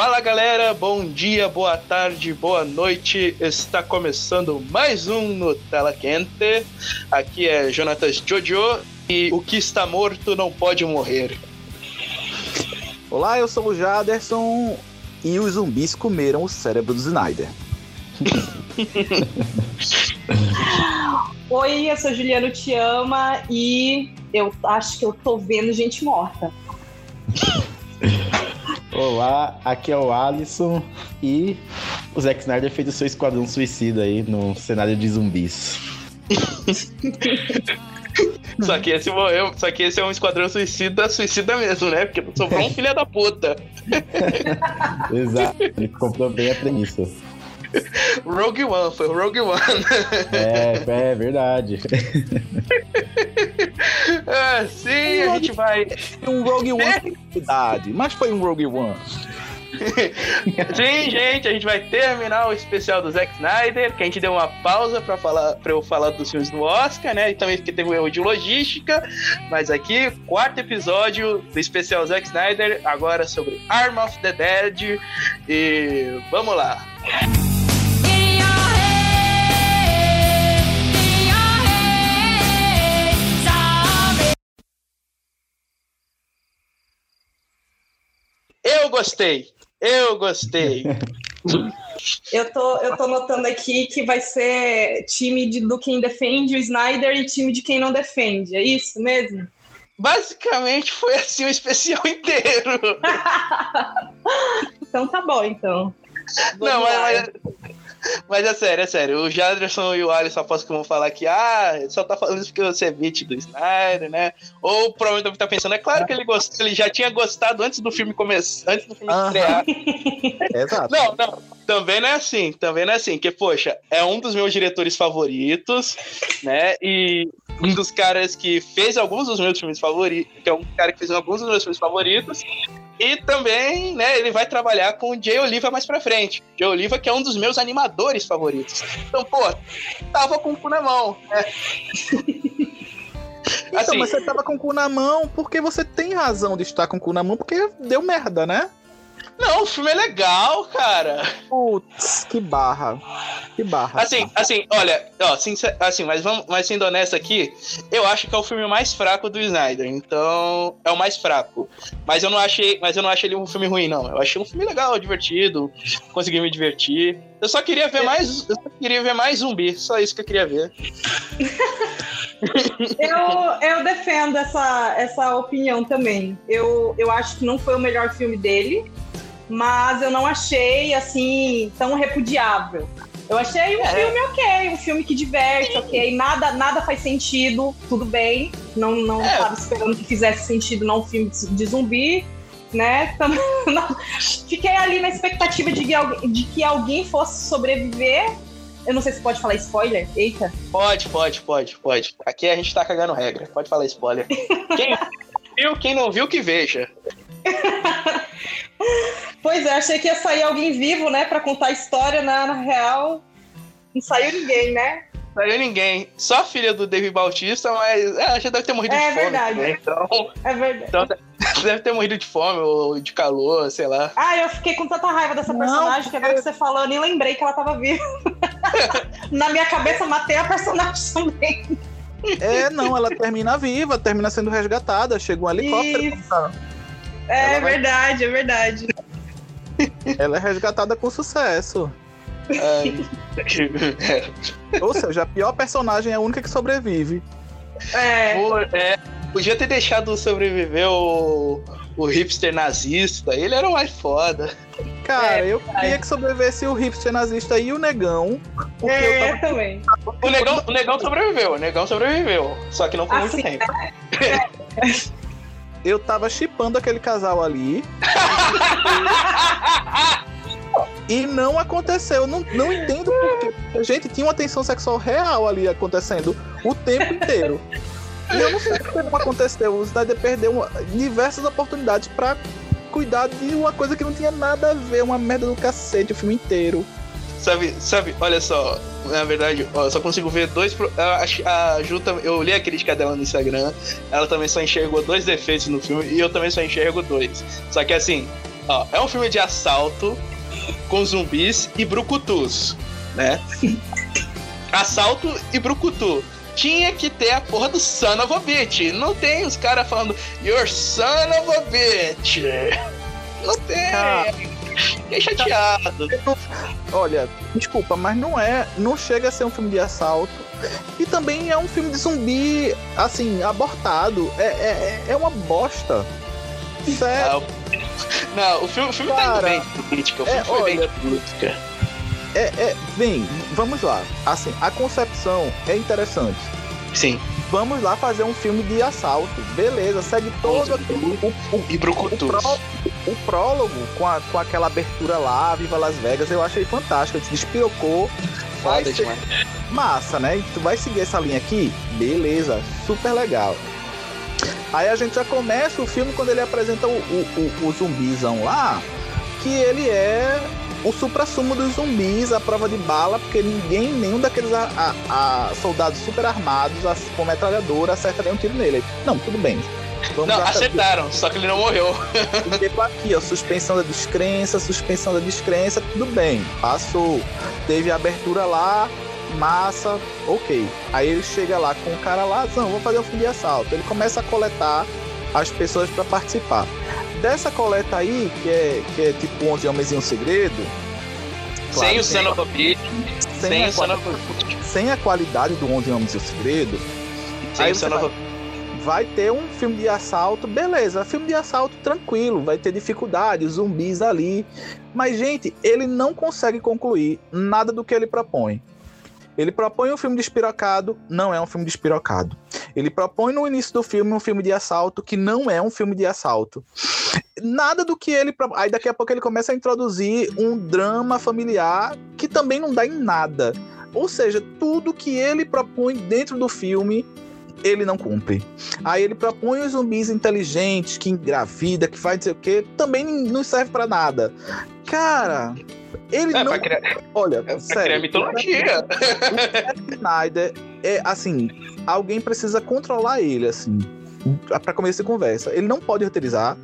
Fala galera, bom dia, boa tarde, boa noite. Está começando mais um no Tela Quente. Aqui é Jonatas Jojo e o que está morto não pode morrer. Olá, eu sou o Jaderson e os zumbis comeram o cérebro do Snyder. Oi, eu sou Juliano Te Ama e eu acho que eu tô vendo gente morta. Olá, aqui é o Alisson e o Zack Snyder fez o seu esquadrão suicida aí no cenário de zumbis. Só que, esse morreu, só que esse é um esquadrão suicida, suicida mesmo, né? Porque sobrou um filho da puta. Exato, ele comprou bem a premissa. Rogue One, foi o Rogue One. É, é verdade. É, sim, a gente vai. Um Rogue One cidade, mas foi um Rogue One. Sim, gente, a gente vai terminar o especial do Zack Snyder, que a gente deu uma pausa para falar para eu falar dos filmes do Oscar, né? E também porque teve um erro de logística, mas aqui, quarto episódio do especial Zack Snyder, agora sobre Arm of the Dead e vamos lá. Eu gostei. Eu gostei. Eu tô, eu tô notando aqui que vai ser time de, do quem defende o Snyder e time de quem não defende. É isso mesmo? Basicamente foi assim o especial inteiro. então tá bom, então. Não, mas, mas é sério, é sério. O Jadderson e o Alisson aposto que vão falar que ah, só tá falando isso porque você é beat do Snyder, né? Ou provavelmente tá pensando, é claro que ele gostou, ele já tinha gostado antes do filme começar, antes do filme Aham. estrear. Exato. Não, não, também não é assim, também não é assim, que poxa, é um dos meus diretores favoritos, né? E um dos caras que fez alguns dos meus filmes favoritos, que é um cara que fez alguns dos meus filmes favoritos. E também, né, ele vai trabalhar com o Jay Oliva mais pra frente. Jay Oliva, que é um dos meus animadores favoritos. Então, pô, tava com o cu na mão, né? Então, Assim- mas você tava com o cu na mão porque você tem razão de estar com o cu na mão, porque deu merda, né? Não, o filme é legal, cara. Putz, que barra. Que barra. Assim, assim, olha, ó, sincer- assim, mas vamos, mas sendo honesto aqui, eu acho que é o filme mais fraco do Snyder. Então, é o mais fraco. Mas eu não achei, mas eu não achei ele um filme ruim, não. Eu achei um filme legal, divertido, consegui me divertir. Eu só queria ver mais, eu só queria ver mais zumbi, só isso que eu queria ver. Eu, eu defendo essa, essa opinião também. Eu, eu acho que não foi o melhor filme dele, mas eu não achei assim tão repudiável. Eu achei um É. filme ok, um filme que diverte, ok. Nada, nada faz sentido, tudo bem. Não, não É. estava esperando que fizesse sentido não um filme de zumbi, né? Então, não- Fiquei ali na expectativa de que, alguém, de que alguém fosse sobreviver. Eu não sei se pode falar spoiler. Eita. Pode, pode, pode, pode. Aqui a gente tá cagando regra. Pode falar spoiler. Quem viu, quem não viu, que veja. Pois é, achei que ia sair alguém vivo, né, pra contar a história na, na real. Não saiu ninguém, né? Saiu ninguém. Só a filha do David Bautista, mas é, já deve ter morrido É de fome. verdade. né? Então, É verdade. então deve ter morrido de fome ou de calor, sei lá. Ah, eu fiquei com tanta raiva dessa Não, personagem que agora que você falou, eu nem lembrei que ela tava viva. na minha cabeça, matei a personagem também. É, não, ela termina viva, termina sendo resgatada, chega um helicóptero. Isso. É Ela vai- verdade, é verdade. Ela é resgatada com sucesso. Ai. Ou seja, a pior personagem é a única que sobrevive. É. Pô, é, podia ter deixado sobreviver o, o hipster nazista. Ele era o mais foda. Cara, É, eu queria que sobrevivesse o hipster nazista e o negão. Porque É, eu eu também. O negão, o negão sobreviveu, o negão sobreviveu. Só que não por muito Assim, tempo. tava, eu tava chipando aquele casal ali. E não aconteceu. Eu não, não entendo porquê. Gente, tinha uma tensão sexual real ali acontecendo o tempo inteiro. E eu não sei porque não aconteceu. O Snyder perdeu uma- diversas oportunidades pra cuidar de uma coisa que não tinha nada a ver, uma merda do cacete o filme inteiro. Sabe, sabe, olha só, na verdade, ó, eu só consigo ver dois. pro- A, a, Ju, eu li a crítica dela no Instagram, ela também só enxergou dois defeitos no filme e eu também só enxergo dois. Só que assim, ó, é um filme de assalto com zumbis e brucutus, né? assalto e brucutu. Tinha que ter a porra do son of a bitch. Não tem os caras falando Your son of a bitch. Não tem. Cara. Fiquei chateado. Olha, desculpa, mas não é. Não chega a ser um filme de assalto. E também é um filme de zumbi, assim, abortado. É, é, é uma bosta. Sério. Não, não, o filme, o filme tá indo Cara, bem de política. O filme é, foi bem olha, de política. É, é, bem, vamos lá. Assim, a concepção é interessante. Sim. Vamos lá fazer um filme de assalto. Beleza, segue todo aquele, o, o, E o, pró- o prólogo com, a- com aquela abertura lá, Viva Las Vegas, eu achei fantástico. A gente despirocou. Vai Foda ser demais. massa, né? E tu vai seguir essa linha aqui? Beleza, super legal. Aí a gente já começa o filme quando ele apresenta o, o, o, o zumbizão lá, que ele é o supra-sumo dos zumbis, a prova de bala, porque ninguém, nenhum daqueles a, a- a soldados super armados a- com metralhadora acerta nenhum tiro nele. Não, tudo bem. Vamos Não, acertaram, só que ele não morreu. e depois aqui, ó, suspensão da descrença, suspensão da descrença, tudo bem, passou. Teve a abertura lá, massa, ok. Aí ele chega lá com o cara lá, não, vou fazer um filme de assalto. Ele começa a coletar as pessoas para participar. Dessa coleta aí, que é, que é tipo 11 Homens e um Segredo, claro, sem o son of a bitch. sem, Sem a, o quali- sem a qualidade do 11 Homens e um Segredo, Sem Aí o son of a vai- ter um filme de assalto, beleza, filme de assalto tranquilo, vai ter dificuldade, zumbis ali. Mas, gente, ele não consegue concluir nada do que ele propõe. Ele propõe um filme despirocado, não é um filme despirocado. Ele propõe no início do filme um filme de assalto, que não é um filme de assalto. Nada do que ele. Aí daqui a pouco ele começa a introduzir um drama familiar que também não dá em nada. Ou seja, tudo que ele propõe dentro do filme ele não cumpre. Aí ele propõe os zumbis inteligentes, que engravida, que faz não sei o quê, também não serve pra nada. Cara, ele É, não. criar, Olha, é sério. criar mitologia. O Snyder é assim, alguém precisa controlar ele, assim, pra começar a conversa. Ele não pode roteirizar.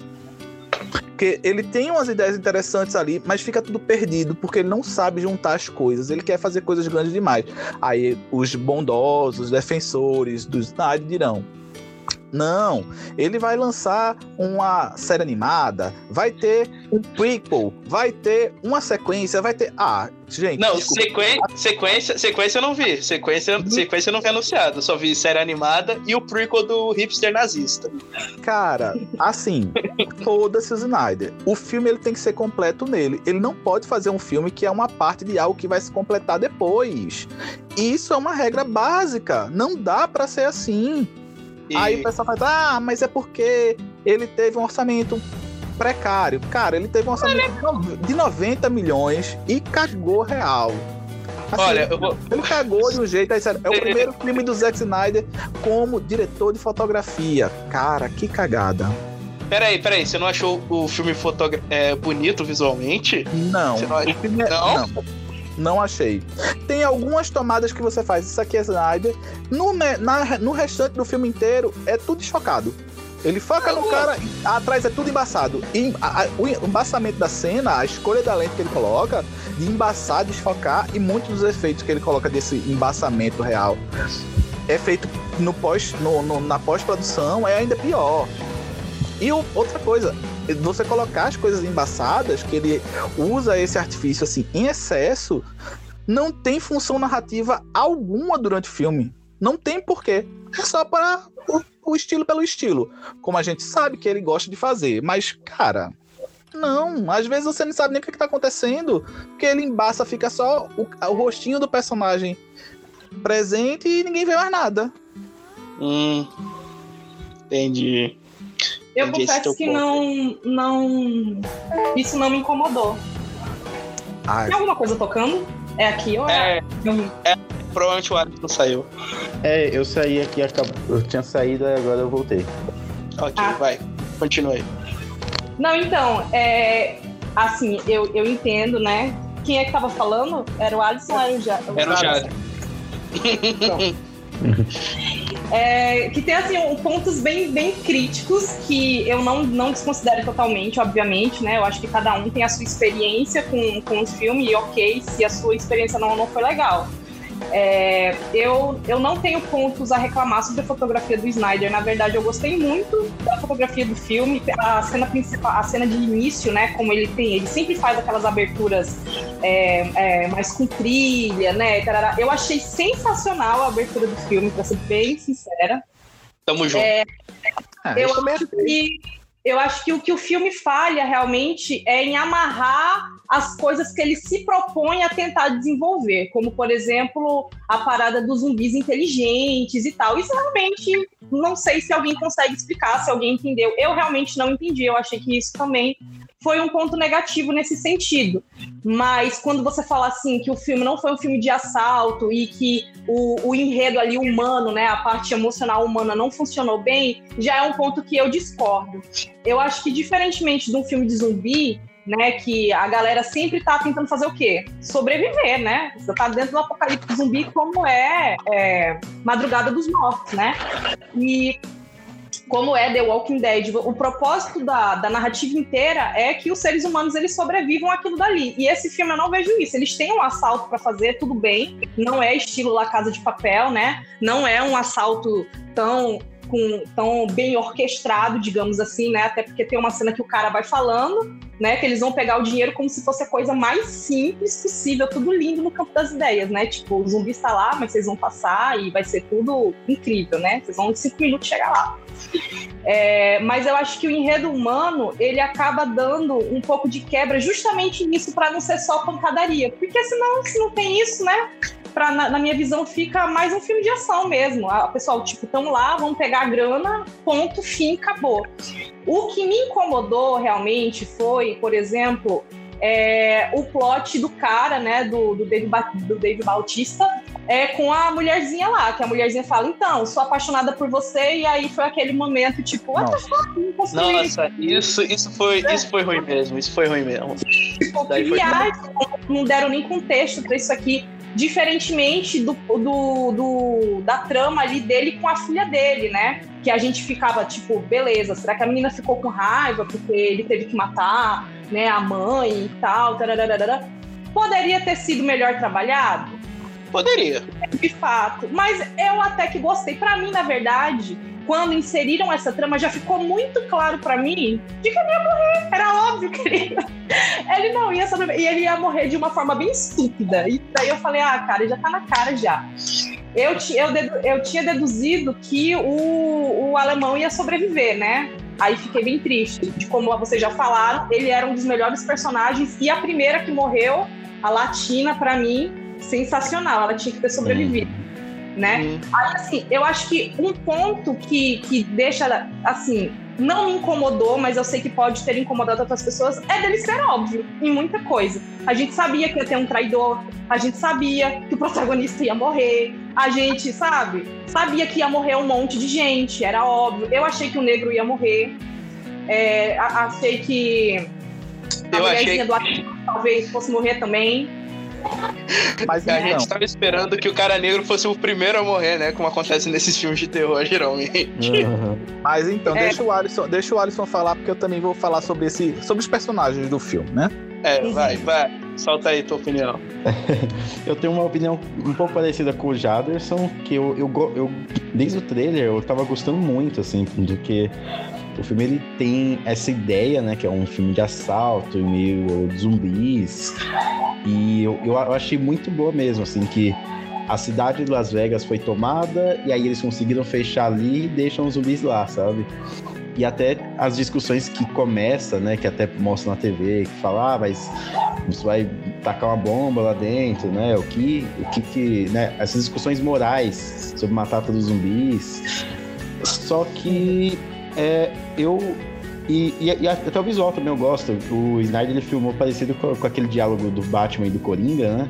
Porque ele tem umas ideias interessantes ali, mas fica tudo perdido, porque ele não sabe juntar as coisas. Ele quer fazer coisas grandes demais. Aí os bondosos, defensores do Snyder dirão: não, ele vai lançar uma série animada, vai ter um prequel, vai ter uma sequência, vai ter. Ah, gente. Não, sequen- sequência, sequência eu não vi. Sequência, sequência eu não vi anunciado. Eu só vi série animada e o prequel do hipster nazista. Cara, assim, foda-se o Snyder. O filme ele tem que ser completo nele. Ele não pode fazer um filme que é uma parte de algo que vai se completar depois. Isso é uma regra básica. Não dá pra ser assim. E- Aí o pessoal faz, ah, mas é porque ele teve um orçamento precário. Cara, ele teve um orçamento de no- de 90 milhões e cagou real. Assim, Olha, eu vou. ele cagou de um jeito, aí, sério, é o primeiro filme do Zack Snyder como diretor de fotografia. Cara, que cagada. Peraí, peraí, você não achou o filme fotogra... é, bonito visualmente? Não, não o filme é- Não? não. Não achei. Tem algumas tomadas que você faz, isso aqui é Snyder. No, na- no restante do filme inteiro, é tudo chocado. Ele foca no cara, atrás é tudo embaçado. E a- a- o embaçamento da cena, a escolha da lente que ele coloca, de embaçar, desfocar, e muitos dos efeitos que ele coloca desse embaçamento real é feito no pós, no- no- na pós-produção, é ainda pior. E outra coisa, você colocar as coisas embaçadas, que ele usa esse artifício assim em excesso, não tem função narrativa alguma durante o filme. Não tem porquê. É só para o, o estilo pelo estilo. Como a gente sabe que ele gosta de fazer. Mas, cara, não. Às vezes você não sabe nem o que, que tá acontecendo. Porque ele embaça, fica só o, o rostinho do personagem presente e ninguém vê mais nada. Hum. Entendi. Eu confesso que não, não. Isso não me incomodou. Ai, Tem alguma coisa tocando? É aqui ou é? É, provavelmente o Alisson saiu. É, eu saí aqui, eu tinha saído e agora eu voltei. Ah. Ok, vai. Continua aí. Não, então, é. Assim, eu, eu entendo, né? Quem é que tava falando? Era o Alisson ou era o Ja- Era o Jade. É, que tem assim pontos bem, bem críticos que eu não, não desconsidero totalmente, obviamente, né? Eu acho que cada um tem a sua experiência com, com os filmes e ok, se a sua experiência não, não foi legal. É, eu, eu não tenho pontos a reclamar sobre a fotografia do Snyder. Na verdade, eu gostei muito da fotografia do filme. A cena principal, a cena de início, né? Como ele tem, ele sempre faz aquelas aberturas é, é, mais com trilha, né? Eu achei sensacional a abertura do filme, para ser bem sincera. Tamo junto. É, ah, eu acho que eu acho que o que o filme falha realmente é em amarrar as coisas que ele se propõe a tentar desenvolver, como por exemplo a parada dos zumbis inteligentes e tal. Isso realmente não sei se alguém consegue explicar, se alguém entendeu. Eu realmente não entendi. Eu achei que isso também foi um ponto negativo nesse sentido. Mas quando você fala assim que o filme não foi um filme de assalto e que o, o enredo ali humano, né, a parte emocional humana não funcionou bem, já é um ponto que eu discordo. Eu acho que diferentemente de um filme de zumbi, né, que a galera sempre tá tentando fazer o quê? Sobreviver, né? Você tá dentro do apocalipse zumbi como é, é Madrugada dos Mortos, né? E como é The Walking Dead, o propósito da, da narrativa inteira é que os seres humanos eles sobrevivam aquilo dali. E esse filme eu não vejo isso. Eles têm um assalto para fazer, tudo bem. Não é estilo La Casa de Papel, né? Não é um assalto tão com, tão bem orquestrado, digamos assim, né? Até porque tem uma cena que o cara vai falando, né? Que eles vão pegar o dinheiro como se fosse a coisa mais simples possível, tudo lindo no campo das ideias, né? Tipo, o zumbi está lá, mas vocês vão passar e vai ser tudo incrível, né? Vocês vão em cinco minutos chegar lá. É, mas eu acho que o enredo humano ele acaba dando um pouco de quebra justamente nisso para não ser só pancadaria, porque senão se não tem isso, né? Pra, na, na, minha visão, fica mais um filme de ação mesmo. A pessoal, tipo, estão lá, vão pegar a grana, ponto, fim, acabou. O que me incomodou realmente foi, por exemplo, é, o plot do cara, né, do, do, Dave, do Dave Bautista, é, com a mulherzinha lá, que a mulherzinha fala, então, sou apaixonada por você, e aí foi aquele momento, tipo, what the fuck? Nossa, isso, isso, foi, isso foi ruim mesmo, isso foi ruim mesmo. Tipo, que viagem, não deram nem contexto pra isso aqui diferentemente do, do, do, da trama ali dele com a filha dele, né? Que a gente ficava tipo, beleza, será que a menina ficou com raiva porque ele teve que matar né, a mãe e tal? Poderia ter sido melhor trabalhado? Poderia. De fato. Mas eu até que gostei. Para mim, na verdade, quando inseriram essa trama, já ficou muito claro para mim de que ele ia morrer. Era óbvio que ele ele não ia sobreviver. E ele ia morrer de uma forma bem estúpida. E daí eu falei, ah, cara, já tá na cara já. Eu, eu, eu tinha deduzido que o, o alemão ia sobreviver, né? Aí fiquei bem triste. De como vocês já falaram, ele era um dos melhores personagens. E a primeira que morreu, a Latina, para mim, sensacional. Ela tinha que ter sobrevivido né? Uhum. Aí, assim, eu acho que um ponto que, que deixa, assim, não me incomodou, mas eu sei que pode ter incomodado outras pessoas, é dele ser óbvio em muita coisa. A gente sabia que ia ter um traidor, a gente sabia que o protagonista ia morrer, a gente, sabe, sabia que ia morrer um monte de gente, era óbvio. Eu achei que o negro ia morrer, é, achei que a eu achei... do talvez fosse morrer também. Mas a gente tava esperando que o cara negro fosse o primeiro a morrer, né? Como acontece nesses filmes de terror, geralmente. Uhum. Mas então, é. deixa, o Alisson, deixa o Alisson falar, porque eu também vou falar sobre, esse, sobre os personagens do filme, né? É, vai, vai. Solta aí tua opinião. eu tenho uma opinião um pouco parecida com o Jaderson, que eu, eu, eu desde o trailer eu tava gostando muito, assim, do que o filme ele tem essa ideia, né, que é um filme de assalto meio zumbis. E eu, eu achei muito boa mesmo, assim, que a cidade de Las Vegas foi tomada e aí eles conseguiram fechar ali e deixam os zumbis lá, sabe? E até as discussões que começa, né, que até mostra na TV, que fala, ah, mas você vai tacar uma bomba lá dentro, né? O que, o que, que né? Essas discussões morais sobre matar todos os zumbis. Só que é, eu. E, e, e, até o visual também eu gosto. O Snyder ele filmou parecido com, com aquele diálogo do Batman e do Coringa, né?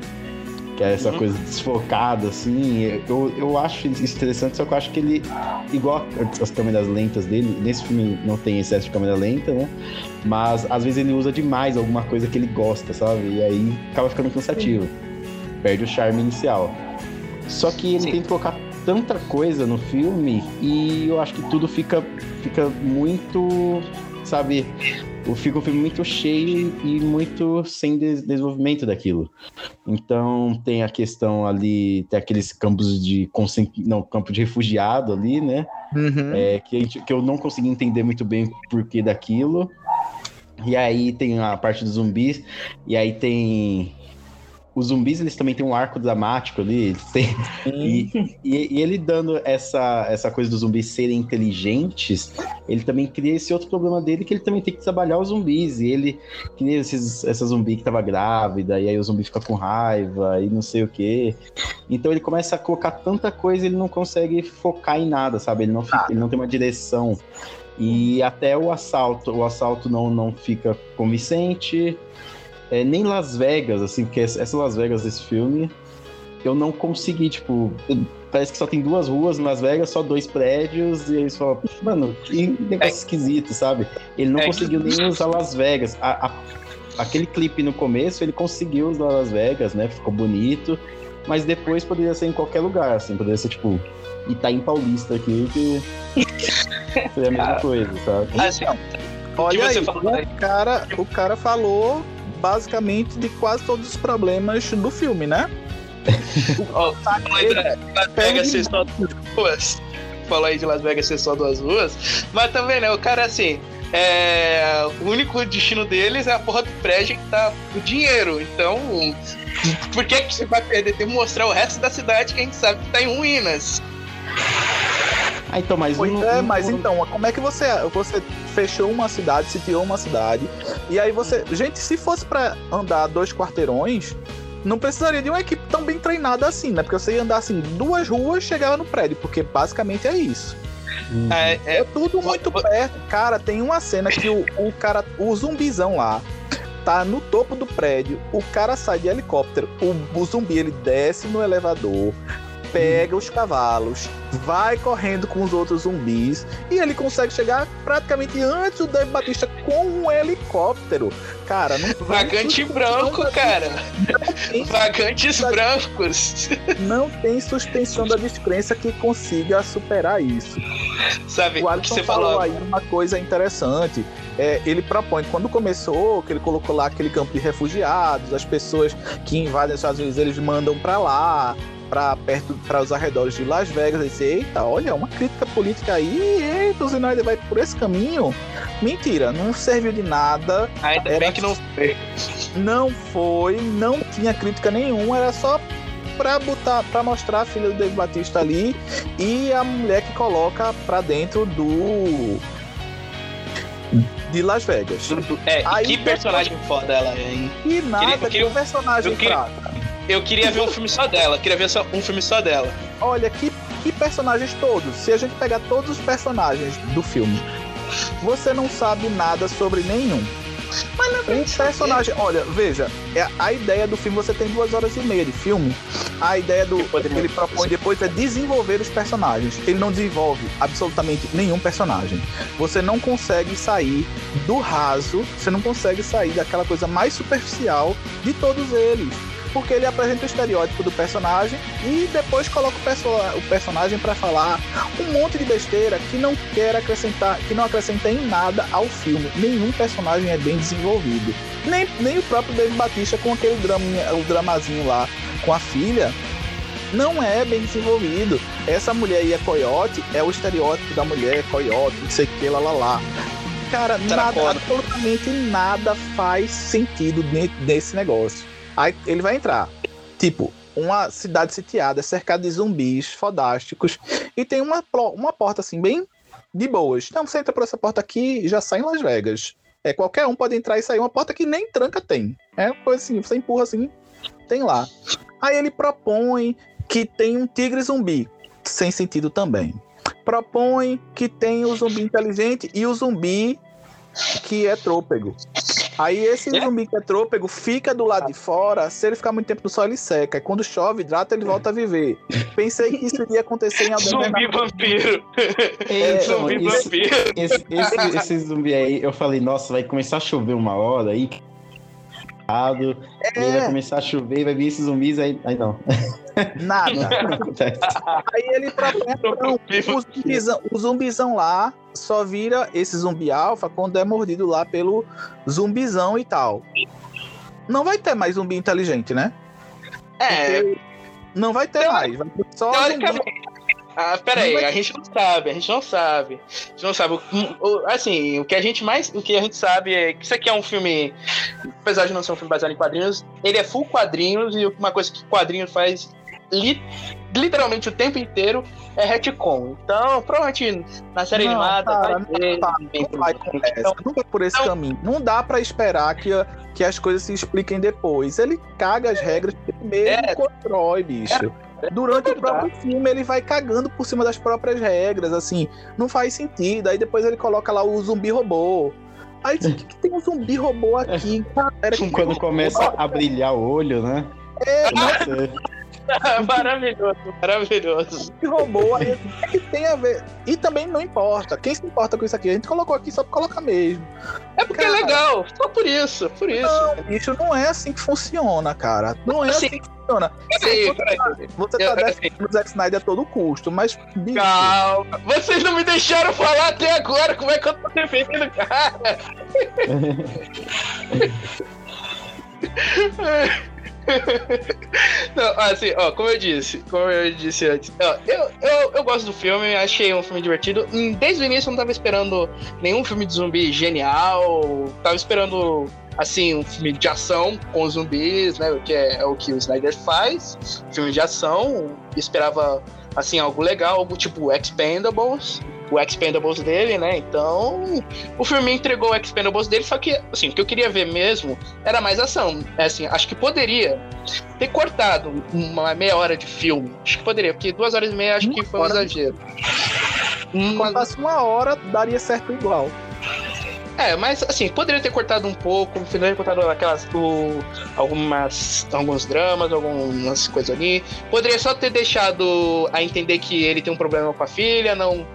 Que é essa uhum. coisa desfocada, assim. Eu, eu acho isso interessante, só que eu acho que ele, igual as câmeras lentas dele, nesse filme não tem excesso de câmera lenta, né? Mas às vezes ele usa demais alguma coisa que ele gosta, sabe? E aí acaba ficando cansativo. Perde o charme inicial. Só que ele Sim. tem que colocar tanta coisa no filme e eu acho que tudo fica, fica muito, sabe, fica um filme muito cheio e muito sem desenvolvimento daquilo. Então tem a questão ali, tem aqueles campos de não, campo de refugiado ali, né? Uhum. É, que, gente, que eu não consegui entender muito bem o porquê daquilo. E aí tem a parte dos zumbis, e aí tem os zumbis eles também têm um arco dramático ali. E, e, e, ele dando essa, essa coisa dos zumbis serem inteligentes, ele também cria esse outro problema dele que ele também tem que trabalhar os zumbis. E ele cria esses, essa zumbi que tava grávida, e aí o zumbi fica com raiva e não sei o que. Então ele começa a colocar tanta coisa ele não consegue focar em nada, sabe? Ele não, fica, ele não tem uma direção. E até o assalto, o assalto não, não fica convincente é, nem Las Vegas, assim, porque essa Las Vegas desse filme, eu não consegui, tipo, parece que só tem duas ruas em Las Vegas, só dois prédios, e aí eles falam, mano, que negócio é, esquisito, sabe? Ele não é conseguiu que... nem usar Las Vegas. A, a, aquele clipe no começo, ele conseguiu usar Las Vegas, né? Ficou bonito, mas depois poderia ser em qualquer lugar, assim, poderia ser, tipo, Itaim Paulista aqui, que seria a mesma coisa, sabe? Assim, Olha aí, o cara, o cara falou basicamente de quase todos os problemas do filme, né? Las Vegas ser só duas ruas. Falar aí de Las Vegas ser só duas ruas. Mas também, né? O cara, assim, é... o único destino deles é a porra do prédio que tá o dinheiro. Então, por que, que você vai perder tempo mostrar o resto da cidade que a gente sabe que tá em ruínas? Ah, então, mas pois um, é, um, mas um... então, como é que você, você fechou uma cidade, sitiou uma cidade, e aí você. Gente, se fosse para andar dois quarteirões, não precisaria de uma equipe tão bem treinada assim, né? Porque você ia andar assim duas ruas chegava no prédio, porque basicamente é isso. Uhum. É, é, é, tudo muito perto. Cara, tem uma cena que o, o cara, o zumbizão lá, tá no topo do prédio, o cara sai de helicóptero, o, o zumbi ele desce no elevador, pega os cavalos, vai correndo com os outros zumbis e ele consegue chegar praticamente antes do Dave Batista com um helicóptero. Cara, não Vagante branco, cara. Vagantes da... brancos. Não tem suspensão da descrença que consiga superar isso. Sabe, o Alisson você falou, aí uma coisa interessante. É, ele propõe, quando começou, que ele colocou lá aquele campo de refugiados, as pessoas que invadem os Estados Unidos, eles mandam para lá, para perto para os arredores de Las Vegas e disse, eita, olha, uma crítica política aí, eita, o Zinoide vai por esse caminho. Mentira, não serviu de nada. Ainda era... bem que não foi. Não foi, não tinha crítica nenhuma, era só para botar, para mostrar a filha do David Batista ali e a mulher que coloca para dentro do de Las Vegas. É, Aí, que personagem depois... foda ela é, hein? E nada, queria, que personagem eu queria, fraco. Eu queria ver um filme só dela, queria ver só um filme só dela. Olha, que, que personagens todos. Se a gente pegar todos os personagens do filme, você não sabe nada sobre nenhum. Mas não um personagem, olha, veja, é a ideia do filme você tem duas horas e meia de filme. A ideia do que ele propõe depois é desenvolver os personagens. Ele não desenvolve absolutamente nenhum personagem. Você não consegue sair do raso, você não consegue sair daquela coisa mais superficial de todos eles porque ele apresenta o estereótipo do personagem e depois coloca o, perso o personagem para falar um monte de besteira que não quer acrescentar, que não acrescenta em nada ao filme. Nenhum personagem é bem desenvolvido. Nem, nem o próprio David Batista com aquele drama, o dramazinho lá com a filha, não é bem desenvolvido. Essa mulher aí é coiote, é o estereótipo da mulher coiote, não sei o que, lá lá lá. Cara, nada, absolutamente nada faz sentido dentro desse negócio. Aí ele vai entrar. Tipo, uma cidade sitiada, cercada de zumbis fodásticos. E tem uma, uma porta assim, bem de boas. Então você entra por essa porta aqui e já sai em Las Vegas. É, qualquer um pode entrar e sair. Uma porta que nem tranca tem. É coisa assim, você empurra assim, tem lá. Aí ele propõe que tem um tigre zumbi. Sem sentido também. Propõe que tem o zumbi inteligente e o zumbi que é trôpego. Aí esse é? zumbi que é trôpego fica do lado de fora, se ele ficar muito tempo no sol, ele seca. E quando chove, hidrata, ele volta a viver. Pensei que isso iria acontecer em algum Zumbi vampiro. É, zumbi vampiro. Esse, esse, esse, zumbi aí, eu falei, nossa, vai começar a chover uma hora aí. É. E vai começar a chover e vai vir esses zumbis aí. Aí não. Nada. Aí ele propõe não, o, zumbizão, o zumbizão lá só vira esse zumbi alfa quando é mordido lá pelo zumbizão e tal. Não vai ter mais zumbi inteligente, né? É, Porque não vai ter mais. Vai ter só teoricamente. Ah, peraí, a gente não sabe, a gente não sabe. A gente não sabe. O- o- assim, o que a gente mais. O que a gente sabe é que isso aqui é um filme. Apesar de não ser um filme baseado em quadrinhos, ele é full quadrinhos e uma coisa que quadrinho faz li- literalmente o tempo inteiro é retcon. Então, provavelmente na série Não, animada cara, vai ter. não, tem Não vai Então, não por esse Então- caminho. Não dá pra esperar que, que as coisas se expliquem depois. Ele caga as regras que ele mesmo É. constrói, bicho. Durante é o próprio filme, ele vai cagando por cima das próprias regras, assim. Não faz sentido. Aí depois ele coloca lá o zumbi robô. Aí, o que, que tem um zumbi robô aqui? Cara, que Quando começa a brilhar o olho, né? É, Nossa, maravilhoso, maravilhoso. zumbi robô, aí, o que, que tem a ver? E também não importa. Quem se importa com isso aqui? A gente colocou aqui só pra colocar mesmo. É porque Cara. é legal, só por isso, por isso. Não, bicho, não é assim que funciona, cara. Não é assim, Assim, que funciona. Peraí, Você, peraí. você tá defendendo o Zack Snyder a todo custo, mas, bicho, Calma, vocês não me deixaram falar até agora como é que eu tô defendendo cara. Não, assim, ó, como eu disse, como eu disse antes, ó, eu, eu, eu gosto do filme, achei um filme divertido. Desde o início eu não tava esperando nenhum filme de zumbi genial, tava esperando, assim, um filme de ação com zumbis, né, que é, é o que o Snyder faz, filme de ação, esperava, assim, algo legal, algo tipo Expendables, o Expendables dele, né, então o filme entregou o Expendables dele, só que, assim, o que eu queria ver mesmo era mais ação, é, assim, acho que poderia ter cortado uma meia hora de filme. Acho que poderia, porque duas horas e meia acho que foi um exagero. se contasse uma hora, daria certo igual. É, mas assim, poderia ter cortado um pouco, poderia ter cortado aquelas. O, algumas. alguns dramas, algumas coisas ali. Poderia só ter deixado a entender que ele tem um problema com a filha, não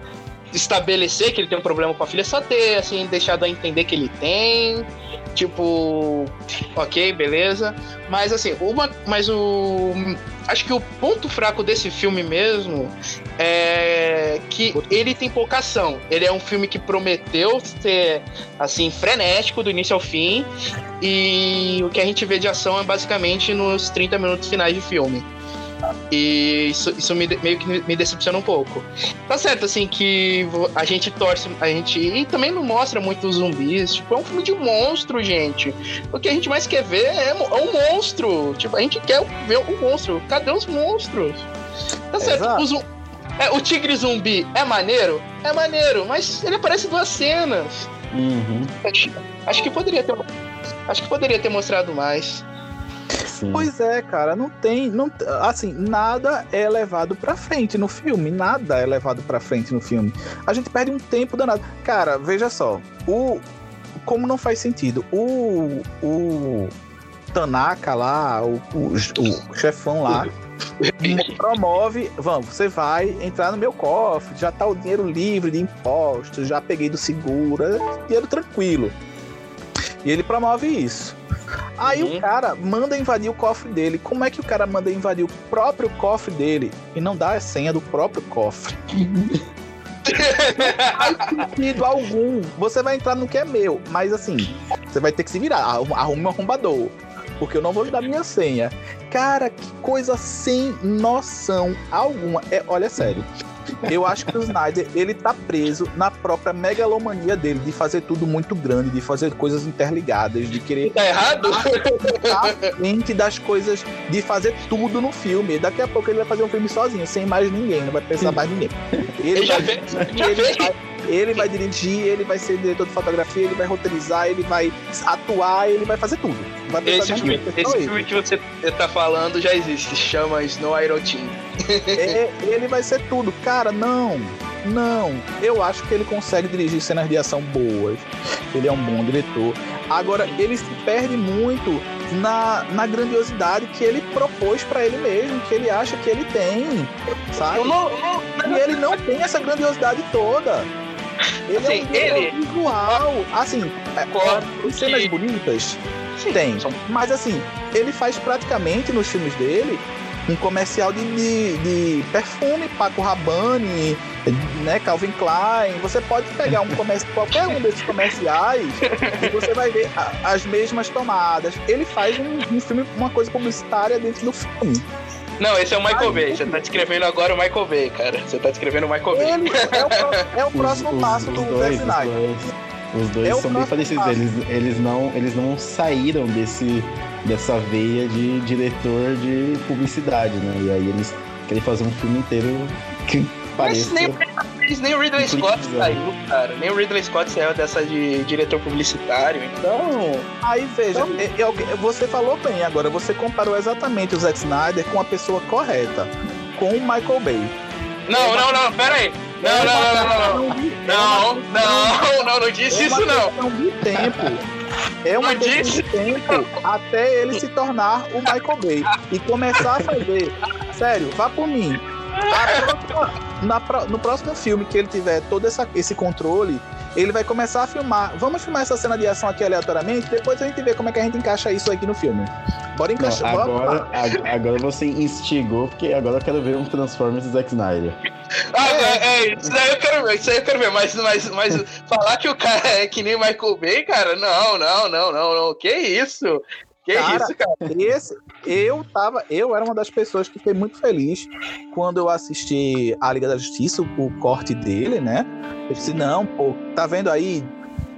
estabelecer que ele tem um problema com a filha, só ter assim, deixado a entender que ele tem. Tipo, ok, beleza. Mas assim, uma. Mas o. Acho que o ponto fraco desse filme mesmo é que ele tem pouca ação. Ele é um filme que prometeu ser assim, frenético do início ao fim. E o que a gente vê de ação é basicamente nos 30 minutos finais de filme. E isso, isso me, meio que me decepciona um pouco. Tá certo, assim, que a gente torce, a gente. E também não mostra muito os zumbis. Tipo, é um filme de monstro, gente. O que a gente mais quer ver é, é um monstro. Tipo, a gente quer ver o monstro. Cadê os monstros? Tá certo, Exato. é, o tigre zumbi é maneiro? É maneiro, mas ele aparece duas cenas. Uhum, Acho, acho que poderia ter. Acho que poderia ter mostrado mais. Pois é, cara, não tem, não, assim, nada é levado pra frente no filme, nada é levado pra frente no filme. A gente perde um tempo danado. Cara, veja só, o como não faz sentido, o o Tanaka lá, o, o, o chefão lá, promove, vamos, você vai entrar no meu cofre, já tá o dinheiro livre de impostos, já peguei do seguro, é dinheiro tranquilo. E ele promove isso. Aí Uhum. o cara manda invadir o cofre dele. Como é que o cara manda invadir o próprio cofre dele e não dá a senha do próprio cofre? Não faz sentido algum. Você vai entrar no que é meu, mas assim, você vai ter que se virar. Arrume um arrombador. Porque eu não vou lhe dar minha senha. Cara, que coisa sem noção alguma. É, olha, sério. Eu acho que o Snyder, ele tá preso na própria megalomania dele, de fazer tudo muito grande, de fazer coisas interligadas, de querer tá errado? frente das coisas, de fazer tudo no filme. Daqui a pouco ele vai fazer um filme sozinho, sem mais ninguém, não vai precisar mais ninguém. Ele Ele já vai, fez, já ele, fez. vai, ele vai dirigir, ele vai ser diretor de fotografia, ele vai roteirizar, ele vai atuar, ele vai fazer tudo. Vai Esse filme, esse ele. filme que você tá falando já existe, chama Snow Iron Team. É, ele vai ser tudo. Cara, não. Não. Eu acho que ele consegue dirigir cenas de ação boas. Ele é um bom diretor. Agora, ele se perde muito na, na grandiosidade que ele propôs pra ele mesmo, que ele acha que ele tem. Sabe? Eu não, eu não- E ele não tem essa grandiosidade toda. Ele Assim, é um ele- visual. Assim, é, Concordo tem cenas que- bonitas. Sim, Tem. são- Mas assim, ele faz praticamente nos filmes dele um comercial de, de, de perfume, Paco Rabanne, né, Calvin Klein. Você pode pegar um comércio, qualquer um desses comerciais e você vai ver a, as mesmas tomadas. Ele faz um, um, filme, uma coisa publicitária dentro do filme. Não, esse é o Michael Bay. Você tá descrevendo agora o Michael Bay, cara. Você tá descrevendo o Michael Bay. Ele é o, é o próximo Os- passo os do dois, Zack os dois. Os dois É são bem parecidos. passo. Eles, eles, não, eles não saíram desse, dessa veia de diretor de publicidade, né? E aí eles querem fazer um filme inteiro que Mas pareça. nem, mas nem o Ridley Scott Implica, saiu, cara. Nem o Ridley Scott saiu dessa de diretor publicitário. Então, Aí veja, Então- é- é- você falou bem agora, você comparou exatamente o Zack Snyder com a pessoa correta, com o Michael Bay. Não, não, não, pera aí. Não, não, não, não, não. Não, não, não, não disse É uma isso não. questão de tempo. É uma Não questão de tempo até ele se tornar o Michael Bay e começar a fazer. Sério, vá por mim. A próxima- na no próximo filme que ele tiver todo essa- esse controle, ele vai começar a filmar. Vamos filmar essa cena de ação aqui aleatoriamente, depois a gente vê como é que a gente encaixa isso aqui no filme. Bora Não, encaixar. bora agora, agora você instigou, porque agora eu quero ver um Transformers Zack Snyder. Ah, é, é, isso aí eu quero ver, isso aí eu quero ver, mas, mas, mas falar que o cara é que nem Michael Bay, cara, não, não, não, não, não. Que isso? Que Cara, isso, cara? Esse, eu tava, eu era uma das pessoas que fiquei muito feliz quando eu assisti a Liga da Justiça, o, o corte dele, né? Eu disse, não, pô, tá vendo aí?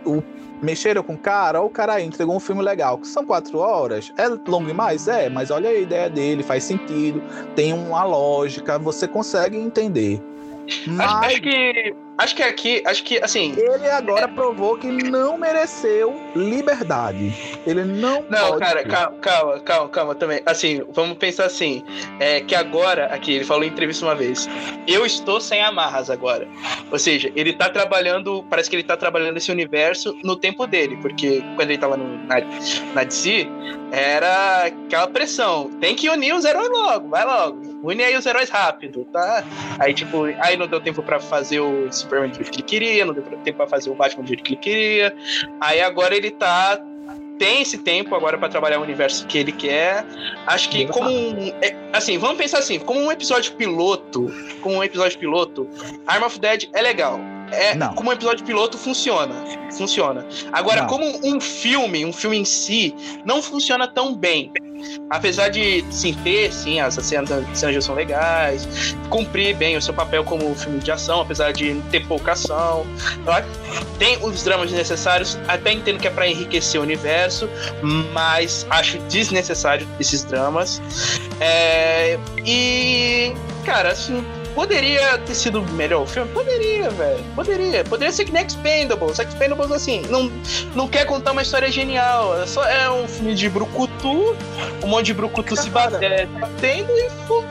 O, mexeram com o cara, ó, o cara aí entregou um filme legal. São quatro horas, é longo demais? É, mas olha a ideia dele, faz sentido, tem uma lógica, você consegue entender. Acho, Mas acho que. Acho que aqui. Acho que, assim. ele agora provou que não mereceu liberdade. Ele não Não, cara, ter. calma, calma, calma, calma também. Assim, vamos pensar assim. É que agora, aqui, ele falou em entrevista uma vez. Eu estou sem amarras agora. Ou seja, ele tá trabalhando. Parece que ele tá trabalhando esse universo no tempo dele. Porque quando ele tava no, na, na DC, era aquela pressão. Tem que unir os heróis logo, vai logo. Une aí os heróis rápido, tá? Aí, tipo, aí não deu tempo pra fazer o Superman do jeito que ele queria, não deu tempo pra fazer o Batman do jeito que ele queria. Aí agora ele tá tem esse tempo agora pra trabalhar o universo que ele quer. Acho que como um, é, assim, vamos pensar assim, como um episódio piloto, como um episódio piloto, Arm of Dead é legal. É, Não. como um episódio piloto funciona, funciona. Agora, Não. como um filme, um filme em si, não funciona tão bem. Apesar de sim ter, sim, as cenas, as cenas ação legais, cumprir bem o seu papel como filme de ação, apesar de ter pouca ação. Tem os dramas necessários, até entendo que é pra enriquecer o universo, mas acho desnecessário esses dramas. É, e, cara, assim, poderia ter sido melhor o filme? Poderia, velho. Poderia. Poderia ser que nem Expendables. Expendables, assim, não, não quer contar uma história genial. É, só, é um filme de brucutu, um monte de brucutu se bate- é, batendo e, pô,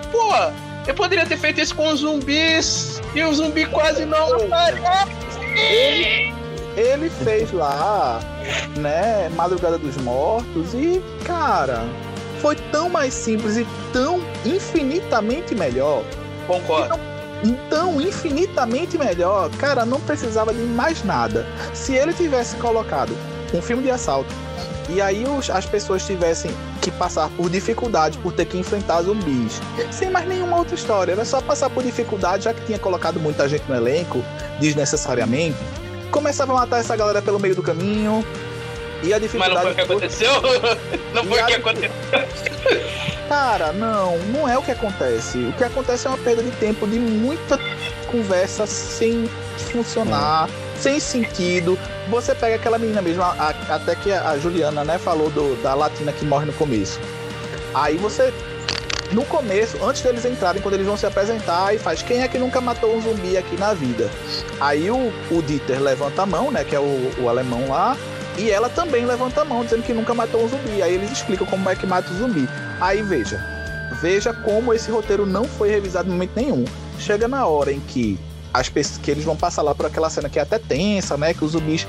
eu poderia ter feito isso com os zumbis e o zumbi quase não Ele, ele fez lá, né, Madrugada dos Mortos e, cara, foi tão mais simples e tão infinitamente melhor. Concordo. Então, infinitamente melhor, cara, não precisava de mais nada. Se ele tivesse colocado um filme de assalto e aí os- as pessoas tivessem que passar por dificuldade por ter que enfrentar zumbis, sem mais nenhuma outra história, era só passar por dificuldade, já que tinha colocado muita gente no elenco, desnecessariamente, começava a matar essa galera pelo meio do caminho. E a Mas dificuldade. não foi o que aconteceu? Não foi o que aconteceu. Cara, não, não é o que acontece. O que acontece é uma perda de tempo de muita conversa sem funcionar, sem sentido. Você pega aquela menina mesmo, a- a- até que a Juliana, né, falou do- da latina que morre no começo. Aí você, no começo, antes deles entrarem, quando eles vão se apresentar, e faz quem é que nunca matou um zumbi aqui na vida? Aí o, o Dieter levanta a mão, né, que é o, o alemão lá, e ela também levanta a mão, dizendo que nunca matou um zumbi. Aí eles explicam como é que mata o zumbi. Aí veja, veja como esse roteiro não foi revisado em momento nenhum. Chega na hora em que as pessoas, que eles vão passar lá por aquela cena que é até tensa, né? Que os zumbis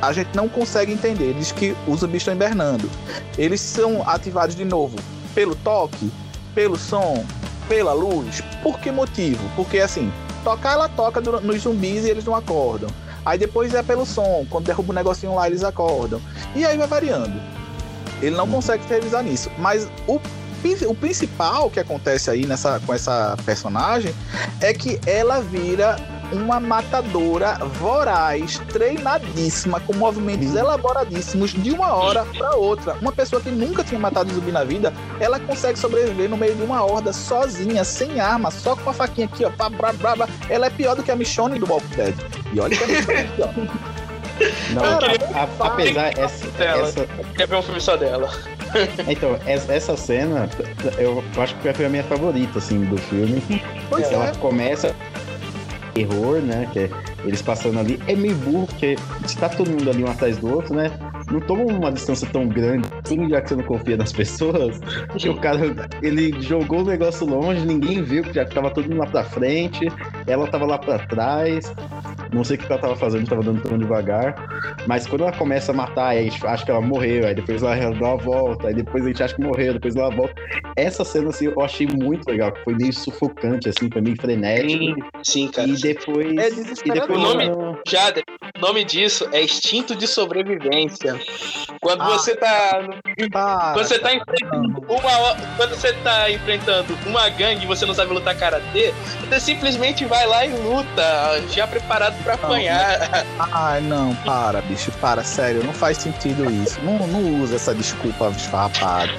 a gente não consegue entender. Diz que os zumbis estão hibernando. Eles são ativados de novo pelo toque, pelo som, pela luz. Por que motivo? Porque assim, tocar ela toca nos zumbis e eles não acordam. Aí depois é pelo som, quando derruba um negocinho lá eles acordam. E aí vai variando. Ele não consegue se revisar nisso. Mas o o principal que acontece aí nessa, com essa personagem é que ela vira uma matadora voraz, treinadíssima, com movimentos elaboradíssimos de uma hora para outra. Uma pessoa que nunca tinha matado zumbi na vida, ela consegue sobreviver no meio de uma horda sozinha, sem arma, só com a faquinha aqui, ó. Pá, brá, brá, brá. Ela é pior do que a Michonne do Walking Dead. E olha que a Michonne é pior. Não, Cara, a- apesar essa, Dela. essa, Quer ver um filme só dela? então essa, essa cena eu acho que foi a minha favorita assim do filme. Pois Ela é. começa terror, né? Que é eles passando ali. É meio burro, porque se tá todo mundo ali um atrás do outro, né? Não toma uma distância tão grande, assim, já que você não confia nas pessoas. que o cara, ele jogou o negócio longe, ninguém viu, já que tava todo mundo lá pra frente, ela tava lá pra trás. Não sei o que ela tava fazendo, tava dando tão devagar. Mas quando ela começa a matar, aí a gente acha que ela morreu, aí depois ela dá uma volta, aí depois a gente acha que morreu, depois ela volta. Essa cena, assim, eu achei muito legal, foi meio sufocante, assim, foi meio frenético. Sim, cara. E depois. É e depois O nome- Jade, o nome disso é instinto de sobrevivência. Quando Ah. você tá. Para, Quando você tá enfrentando uma. Quando você tá enfrentando uma gangue e você não sabe lutar karatê, você simplesmente vai lá e luta, já preparado pra apanhar. Ai, não, para, bicho, para, sério, não faz sentido isso. Não, não usa essa desculpa esfarrapada.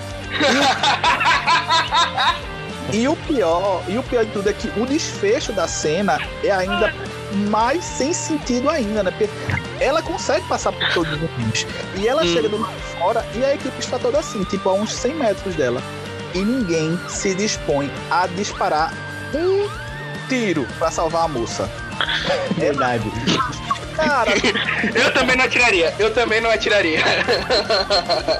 E o pior, e o pior de tudo é que o desfecho da cena é ainda mais sem sentido ainda, né? Porque ela consegue passar por todos os zumbis. E ela Hum. chega do lado de fora e a equipe está toda assim, tipo a uns 100 metros dela. E ninguém se dispõe a disparar um tiro pra salvar a moça. Verdade. Cara, Eu também não atiraria. Eu também não atiraria.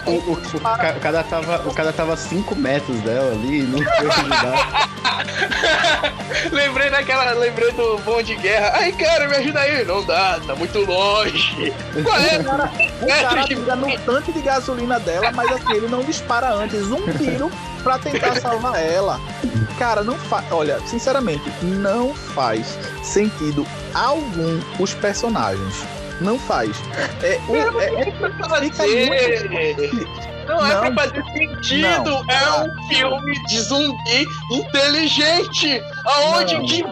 O, o- o ca- o cara tava, o cara tava a 5 metros dela ali e não foi ajudar. lembrei daquela. Lembrei do bom de guerra. Ai, cara, me ajuda aí. Não dá, tá muito longe. Qual é? O cara atira no tanque de gasolina dela, mas assim, ele não dispara antes um tiro pra tentar salvar ela. Cara, não faz. Olha, sinceramente, não faz sentido algum os personagens. Não faz. É, o- é- é- pra Fica fazer. Não, é Não. pra fazer sentido. Não. É um filme de zumbi inteligente. Aonde Não. que.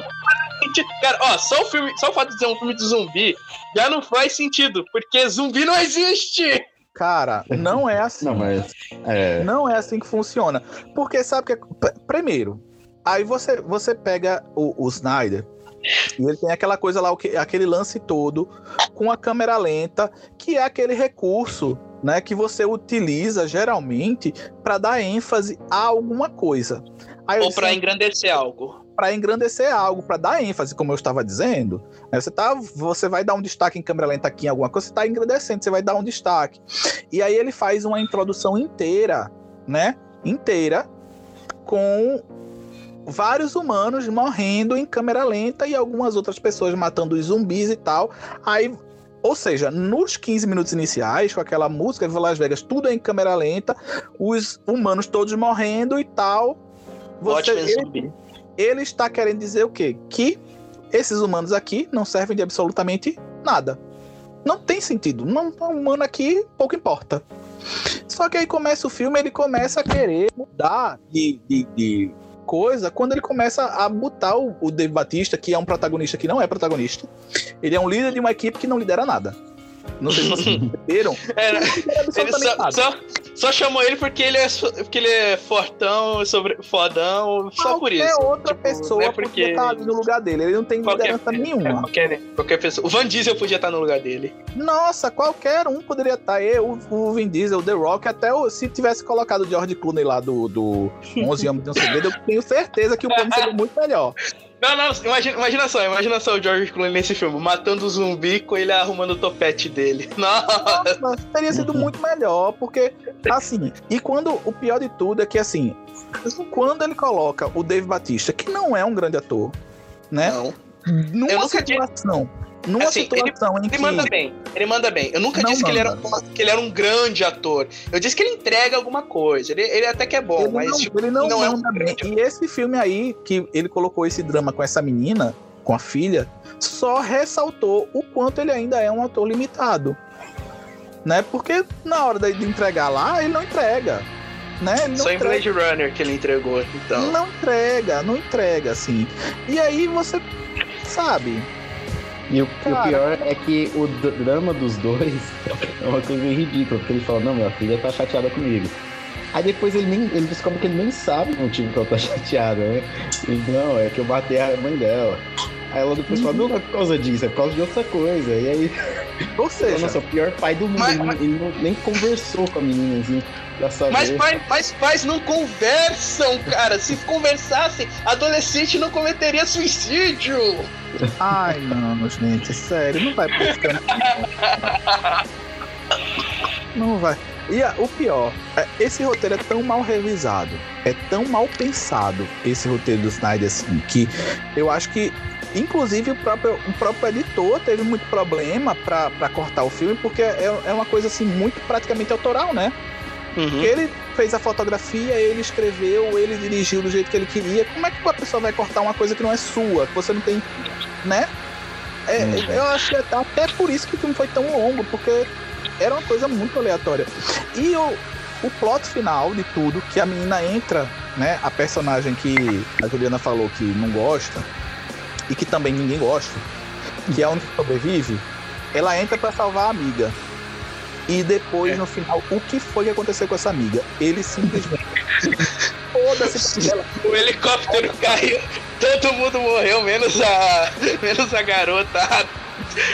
Cara, ó, só o, filme, só o fato de ser um filme de zumbi já não faz sentido, porque zumbi não existe! Cara, não é assim. Não, mas. É. Não é assim que funciona. Porque sabe que. p- Primeiro, aí você, você pega o, o Snyder e ele tem aquela coisa lá, aquele lance todo com a câmera lenta, que é aquele recurso. Né, que você utiliza geralmente para dar ênfase a alguma coisa. Aí Ou pra engrandecer algo. Para engrandecer algo, para dar ênfase, como eu estava dizendo. Né? Você, tá, você vai dar um destaque em câmera lenta aqui em alguma coisa, você está engrandecendo, você vai dar um destaque. E aí ele faz uma introdução inteira, né? Inteira, com vários humanos morrendo em câmera lenta e algumas outras pessoas matando os zumbis e tal. Aí. Ou seja, nos 15 minutos iniciais, com aquela música de Las Vegas, tudo em câmera lenta, os humanos todos morrendo e tal. Você, ele. Ele está querendo dizer o quê? Que esses humanos aqui não servem de absolutamente nada. Não tem sentido. Um humano aqui pouco importa. Só que aí começa o filme, ele começa a querer mudar de, de, de coisa quando ele começa a botar o, o Batista, que é um protagonista que não é protagonista. Ele é um líder de uma equipe que não lidera nada. Não sei se vocês perceberam. É, Ele só, só, só chamou ele porque ele é, porque ele é fortão, sobre, fodão, só por Qualquer isso. outra Tipo, pessoa é porque- ali no lugar dele. Ele não tem Qualquer- liderança nenhuma. Qualquer, qualquer pessoa. O Van Diesel podia estar no lugar dele. Nossa, qualquer um poderia estar. Eu, o Vin Diesel, o The Rock, até o- se tivesse colocado o George Clooney lá do, do 11 Anos de um Segredo, eu tenho certeza que o filme seria muito melhor. Não, não, imagina, imagina só, imagina só o George Clooney nesse filme, matando o zumbi com ele arrumando o topete dele. Nossa, Nossa, teria sido muito melhor, porque, assim, e quando o pior de tudo é que, assim, quando ele coloca o Dave Batista, que não é um grande ator, né? não. Numa Eu nunca situação, numa Assim, situação em Ele que. manda bem, ele manda bem. Eu nunca Não disse que ele, era, manda. que ele era um grande ator. Eu disse que ele entrega alguma coisa. Ele, ele até que é bom, Ele mas não, tipo, ele não, não é um manda bem. E esse filme aí, que ele colocou esse drama com essa menina, com a filha, só ressaltou o quanto ele ainda é um ator limitado. Né? Porque na hora de entregar lá, ele não entrega. Né? Ele não Só em entrega. Blade Runner que ele entregou, então. Não entrega, não entrega, assim. E aí você sabe. E o, e o pior é que o drama dos dois é uma coisa meio ridícula, porque ele fala, não, minha filha tá chateada comigo. Aí depois ele nem. Ele descobre que ele nem sabe o motivo que ela tá chateada, né? Ele, não, é que eu matei a mãe dela. Aí ela depois fala, não, não é por causa disso, é por causa de outra coisa. E aí, Ou seja, nossa, o pior pai do mundo. Mas- ele, não- ele não- nem conversou com a menina, assim, pra saber. Mas, pai, mas pais não conversam, cara. Se conversassem, adolescente não cometeria suicídio. ai não, gente, sério, não vai pra esse caminho. Não vai. E a- o pior, é, esse roteiro é tão mal revisado, é tão mal pensado, esse roteiro do Snyder, assim, que eu acho que, inclusive, o próprio, o próprio editor teve muito problema pra, pra cortar o filme, porque é, é uma coisa, assim, muito praticamente autoral, né? Uhum. Ele fez a fotografia, ele escreveu, ele dirigiu do jeito que ele queria. Como é que a pessoa vai cortar uma coisa que não é sua, que você não tem, né? É, Uhum. Eu acho que até- até por isso que o filme foi tão longo, porque era uma coisa muito aleatória. E o, o plot final de tudo, que a menina entra, né? A personagem que a Juliana falou que não gosta, e que também ninguém gosta, que é a única que sobrevive, ela entra pra salvar a amiga. E depois, É. no final, o que foi que aconteceu com essa amiga? Ele simplesmente. Foda-se pra ela. O helicóptero caiu, todo mundo morreu, menos a, menos a garota.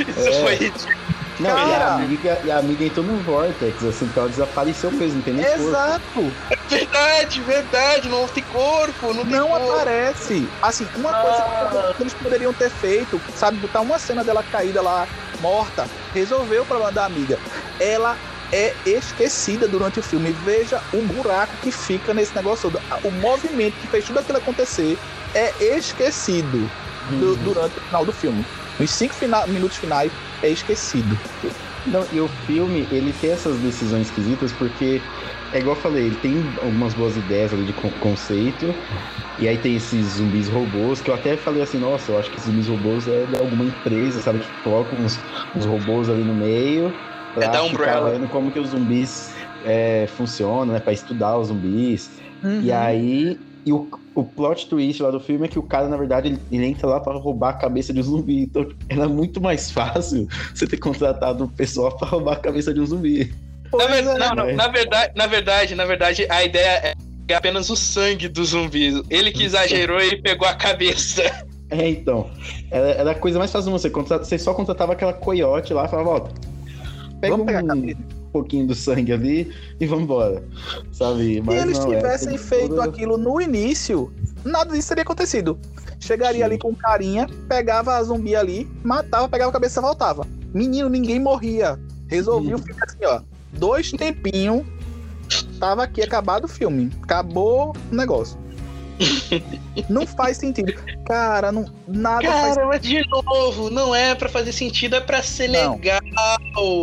Isso É. foi ridículo. Não, e a, Cara. amiga, e a amiga entrou no Vortex, assim, porque ela desapareceu mesmo, não tem nem corpo. Exato! Verdade, verdade, não tem corpo, não tem Não corpo. aparece. Assim, uma coisa que eles poderiam ter feito, sabe, botar uma cena dela caída lá, morta, resolveu o problema da amiga. Ela é esquecida durante o filme. Veja o buraco que fica nesse negócio todo. O movimento que fez tudo aquilo acontecer é esquecido du- durante o final do filme. Nos cinco fina- minutos finais é esquecido. Não, e o filme, ele tem essas decisões esquisitas porque, é igual eu falei, ele tem algumas boas ideias ali de con- conceito, e aí tem esses zumbis robôs, que eu até falei assim, nossa, eu acho que esses zumbis robôs é de alguma empresa, sabe, que coloca uns, uns robôs ali no meio, pra É da Umbrella. vendo como que os zumbis é, funcionam, né, pra estudar os zumbis. Uhum. E aí, e o, o plot twist lá do filme é que o cara, na verdade, ele, ele entra lá pra roubar a cabeça de um zumbi. Então, era muito mais fácil você ter contratado um pessoal pra roubar a cabeça de um zumbi. Na, ver- é. não, não, É. na verdade, na verdade, na verdade, a ideia é apenas o sangue do zumbi. Ele que exagerou e pegou a cabeça. É, então. Era, era a coisa mais fácil você contratar. Você só contratava aquela coiote lá e falava, ó, pega Vamos pegar a um cabeça. Pouquinho do sangue ali e vambora. Sabe? Se Mas eles não, é, tivessem tem feito aquilo no início, nada disso teria acontecido. Chegaria Sim. ali com carinha, pegava a zumbi ali, matava, pegava a cabeça e voltava. Menino, ninguém morria. Resolvi o filme assim, ó. Dois tempinhos, tava aqui acabado o filme. Acabou o negócio. Não faz sentido. Cara, não, nada faz Cara, mas de novo, não é pra fazer sentido, é pra ser Não. legal.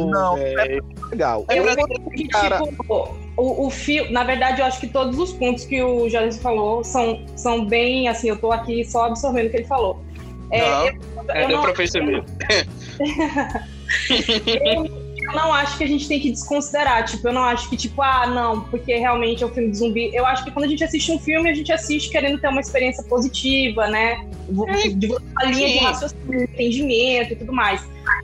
Não, velho. legal. É Eu pra acho que, cara- tipo, o, o filme, na verdade, eu acho que todos os pontos que o Jorge falou são, são bem, assim, eu tô aqui só absorvendo o que ele falou. É, Não, eu, É, eu deu não, pra perceber. eu, eu não acho que a gente tem que desconsiderar, tipo, eu não acho que, tipo, ah, não, porque realmente é um filme de zumbi. Eu acho que quando a gente assiste um filme, a gente assiste querendo ter uma experiência positiva, né? De uma linha de raciocínio, entendimento e tudo mais.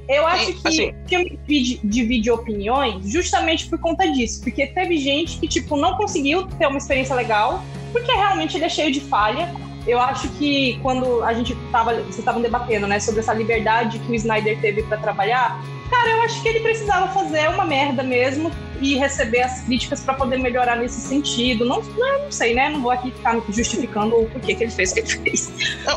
Eu acho que assim- filme divide, divide opiniões justamente por conta disso. Porque teve gente que, tipo, não conseguiu ter uma experiência legal, porque realmente ele é cheio de falha. Eu acho que quando a gente tava, vocês estavam debatendo, né, sobre essa liberdade que o Snyder teve pra trabalhar, cara, eu acho que ele precisava fazer uma merda mesmo e receber as críticas pra poder melhorar nesse sentido. Não, não, não sei, né? Não vou aqui ficar justificando o porquê que ele fez o que ele fez.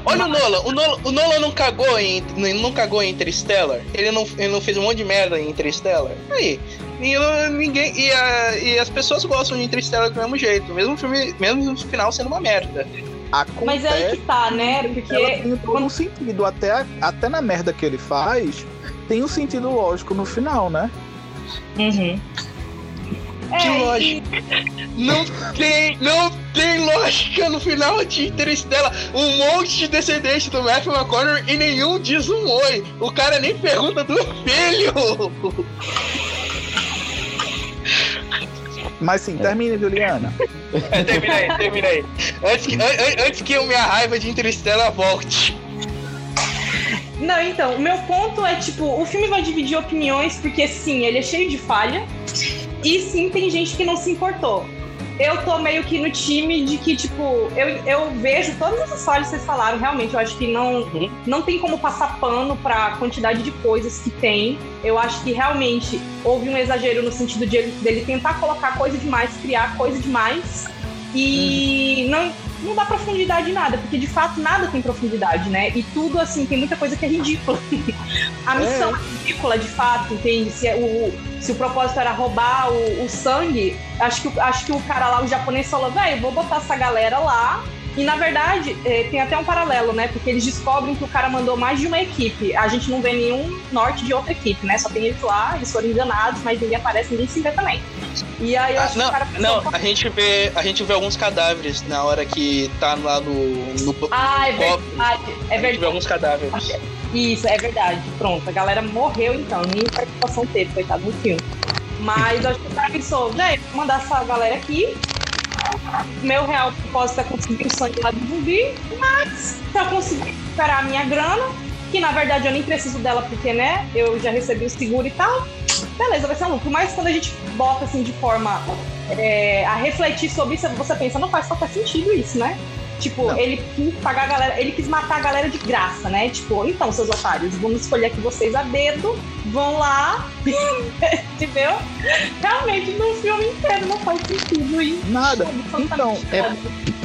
Olha o Nolan, o Nolan, o Nolan não cagou em não cagou em Interstellar. Ele não, ele não fez um monte de merda em Interstellar. Aí, e ninguém e, a- e as pessoas gostam de Interstellar do mesmo jeito, mesmo o filme, mesmo o final sendo uma merda. Acontece, Mas é aí que tá, né? ela Porque tem todo um sentido. Até, até na merda que ele faz, tem um sentido lógico no final, né? Uhum. Que É, e- lógica. Não tem, não tem lógica no final de Interstellar. Um monte de descendente do Matthew McConaughey e nenhum diz um oi. O cara nem pergunta do filho. Mas sim, termine, Juliana. É, termina aí, termina aí. Antes que, an- an- antes que a minha raiva de Interstellar volte. Não, então, o meu ponto é, tipo, o filme vai dividir opiniões, porque sim, ele é cheio de falha. E sim, tem gente que não se importou. Eu tô meio que no time de que, tipo, eu, eu vejo todas essas falhas que vocês falaram, realmente. Eu acho que não, Uhum. não tem como passar pano pra quantidade de coisas que tem. Eu acho que realmente houve um exagero no sentido de ele, dele tentar colocar coisa demais, criar coisa demais. E não, não dá profundidade em nada, porque de fato nada tem profundidade, né? E tudo, assim, tem muita coisa que é ridícula. A missão é, ridícula, de fato, entende? Se, é o, se o propósito era roubar o, o sangue, acho que, o- acho que o cara lá, o japonês, falou, velho, vou botar essa galera lá. E na verdade, eh, tem até um paralelo, né? Porque eles descobrem que o cara mandou mais de uma equipe. A gente não vê nenhum norte de outra equipe, né? Só tem eles lá, eles foram enganados, mas ninguém aparece, ninguém se vê também. E aí eu Ah, acho que não, o cara não, a gente vê, a gente vê alguns cadáveres na hora que tá lá no, no Ah, é verdade. É A gente vê verdade. alguns cadáveres. Isso, é verdade. Pronto, a galera morreu então, nem participação teve, coitado no filme. Mas eu acho que o cara pensou, velho, vou mandar essa galera aqui. Meu real propósito é conseguir o sangue lá do zumbi, mas pra conseguir recuperar a minha grana, que na verdade eu nem preciso dela porque, né, eu já recebi o seguro e tal. Beleza, vai ser um lucro. Mas quando a gente bota assim de forma é, a refletir sobre isso, você pensa, não faz qualquer sentido isso, né? Tipo, Não. ele quis pagar a galera, ele quis matar a galera de graça, né? Tipo, então, seus otários, vamos escolher aqui vocês a dedo, vão lá, entendeu? Realmente, no filme inteiro não faz sentido e Nada. Então, É,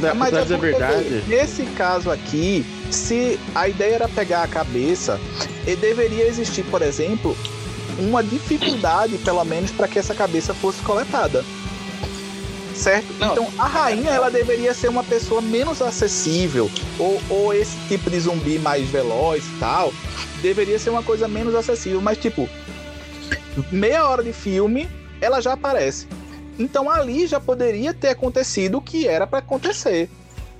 pra, Mas é dizer a porque, verdade, Nesse caso aqui, se a ideia era pegar a cabeça, e deveria existir, por exemplo, uma dificuldade, pelo menos, para que essa cabeça fosse coletada. Certo? Não. Então a rainha ela deveria ser uma pessoa menos acessível. Ou, ou esse tipo de zumbi mais veloz e tal. Deveria ser uma coisa menos acessível. Mas, tipo, meia hora de filme, ela já aparece. Então ali já poderia ter acontecido o que era para acontecer.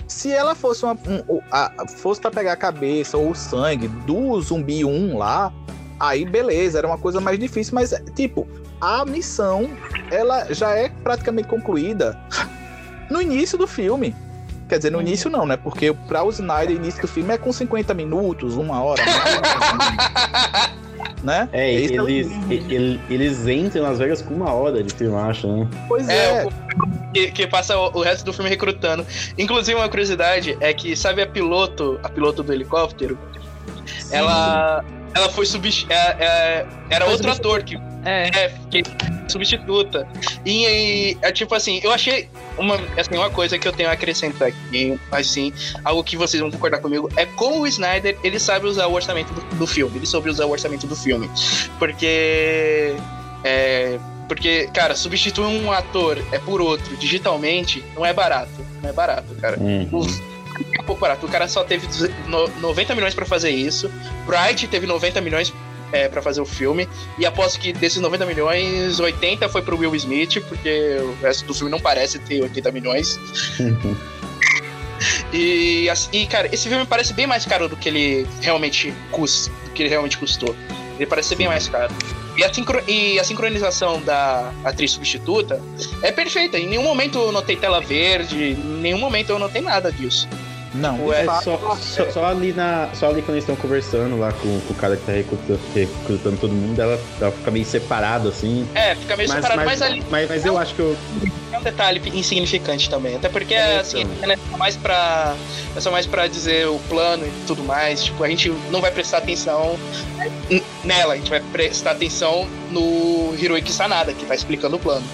Se ela fosse uma um, a- fosse para pegar a cabeça ou o sangue do zumbi 1 lá, aí beleza, era uma coisa mais difícil, mas tipo, a missão ela já é praticamente concluída no início do filme. Quer dizer, no início não, né? Porque pra o Snyder, o início do filme é com 50 minutos, uma hora, né? é, Esse é o- eles, ele- eles entram nas Vegas com uma hora de filme, acho, né? Pois É, é. que, que passa o, o resto do filme recrutando. Inclusive, uma curiosidade é que, sabe a piloto, a piloto do helicóptero? Ela, ela foi substituída. era Foi outro ator que É, é, que substituta. E, e, é tipo assim, eu achei uma, assim, uma coisa que eu tenho a acrescentar aqui, assim, algo que vocês vão concordar comigo, é como o Snyder, ele sabe usar o orçamento do, do filme, ele soube usar o orçamento do filme. Porque é, porque, cara, substituir um ator é por outro digitalmente não é barato, não é barato, cara. Uhum. É pouco barato. O cara só teve duze- no- 90 milhões pra fazer isso. Bright teve 90 milhões é, para fazer o filme. E aposto que desses 90 milhões, 80 foi pro Will Smith, porque o resto do filme não parece ter 80 milhões. E, e, cara, esse filme parece bem mais caro do que ele realmente custa, do que ele realmente custou. Ele parece ser bem mais caro. E a, sincro- e a sincronização da atriz substituta é perfeita. Em nenhum momento eu notei tela verde, em nenhum momento eu notei nada disso. Não, Ué, É, fato, só, só, só ali na, só ali quando eles estão conversando lá com, com o cara que tá recrutando, recrutando todo mundo, ela, ela fica meio separada assim. É, fica meio separado, mas, ali mas, mas eu acho que eu. é um detalhe insignificante também. Até porque, É, assim, então. é só mais pra. É só mais pra dizer o plano e tudo mais. Tipo, a gente não vai prestar atenção nela, a gente vai prestar atenção no Hiroiki Sanada, que tá explicando o plano.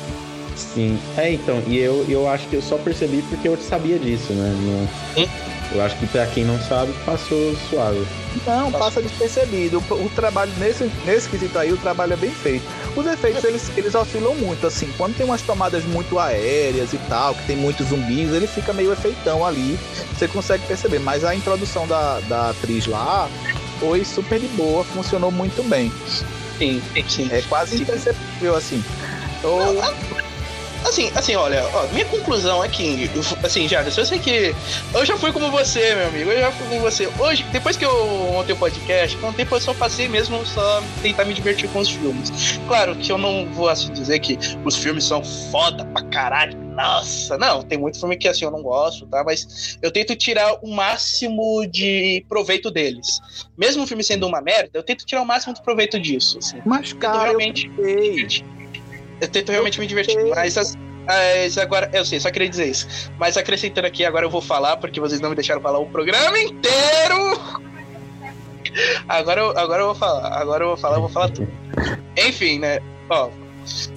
Sim. É, então, e eu, eu acho que eu só percebi porque eu sabia disso, né? Não- Hum? eu acho que pra quem não sabe, passou suave. Não, passa despercebido. O, o trabalho, nesse, nesse quesito aí, o trabalho é bem feito. Os efeitos, eles, eles oscilam muito, assim. Quando tem umas tomadas muito aéreas e tal, que tem muitos zumbis, ele fica meio efeitão ali. Você consegue perceber. Mas a introdução da, da atriz lá foi super de boa, funcionou muito bem. Sim, sim, sim. É quase imperceptível, assim. Ou, Assim, assim, olha, ó, minha conclusão é que, assim, já, eu sei que eu já fui como você, meu amigo, eu já fui como você. Hoje, depois que eu montei o podcast, com o tempo eu só passei mesmo só tentar me divertir com os filmes. Claro que eu não vou assim dizer que os filmes são foda pra caralho, nossa, não, tem muito filme que assim eu não gosto, tá? Mas eu tento tirar o máximo de proveito deles. Mesmo o filme sendo uma merda, eu tento tirar o máximo de proveito disso. Assim. Mas, cara, realmente. eu. Eu tento realmente me divertir. Mas, agora, eu sei, só queria dizer isso. Mas acrescentando aqui, agora eu vou falar, porque vocês não me deixaram falar o programa inteiro. Agora, eu- agora eu vou falar. Agora eu vou falar, eu vou falar tudo. Enfim, né? Ó,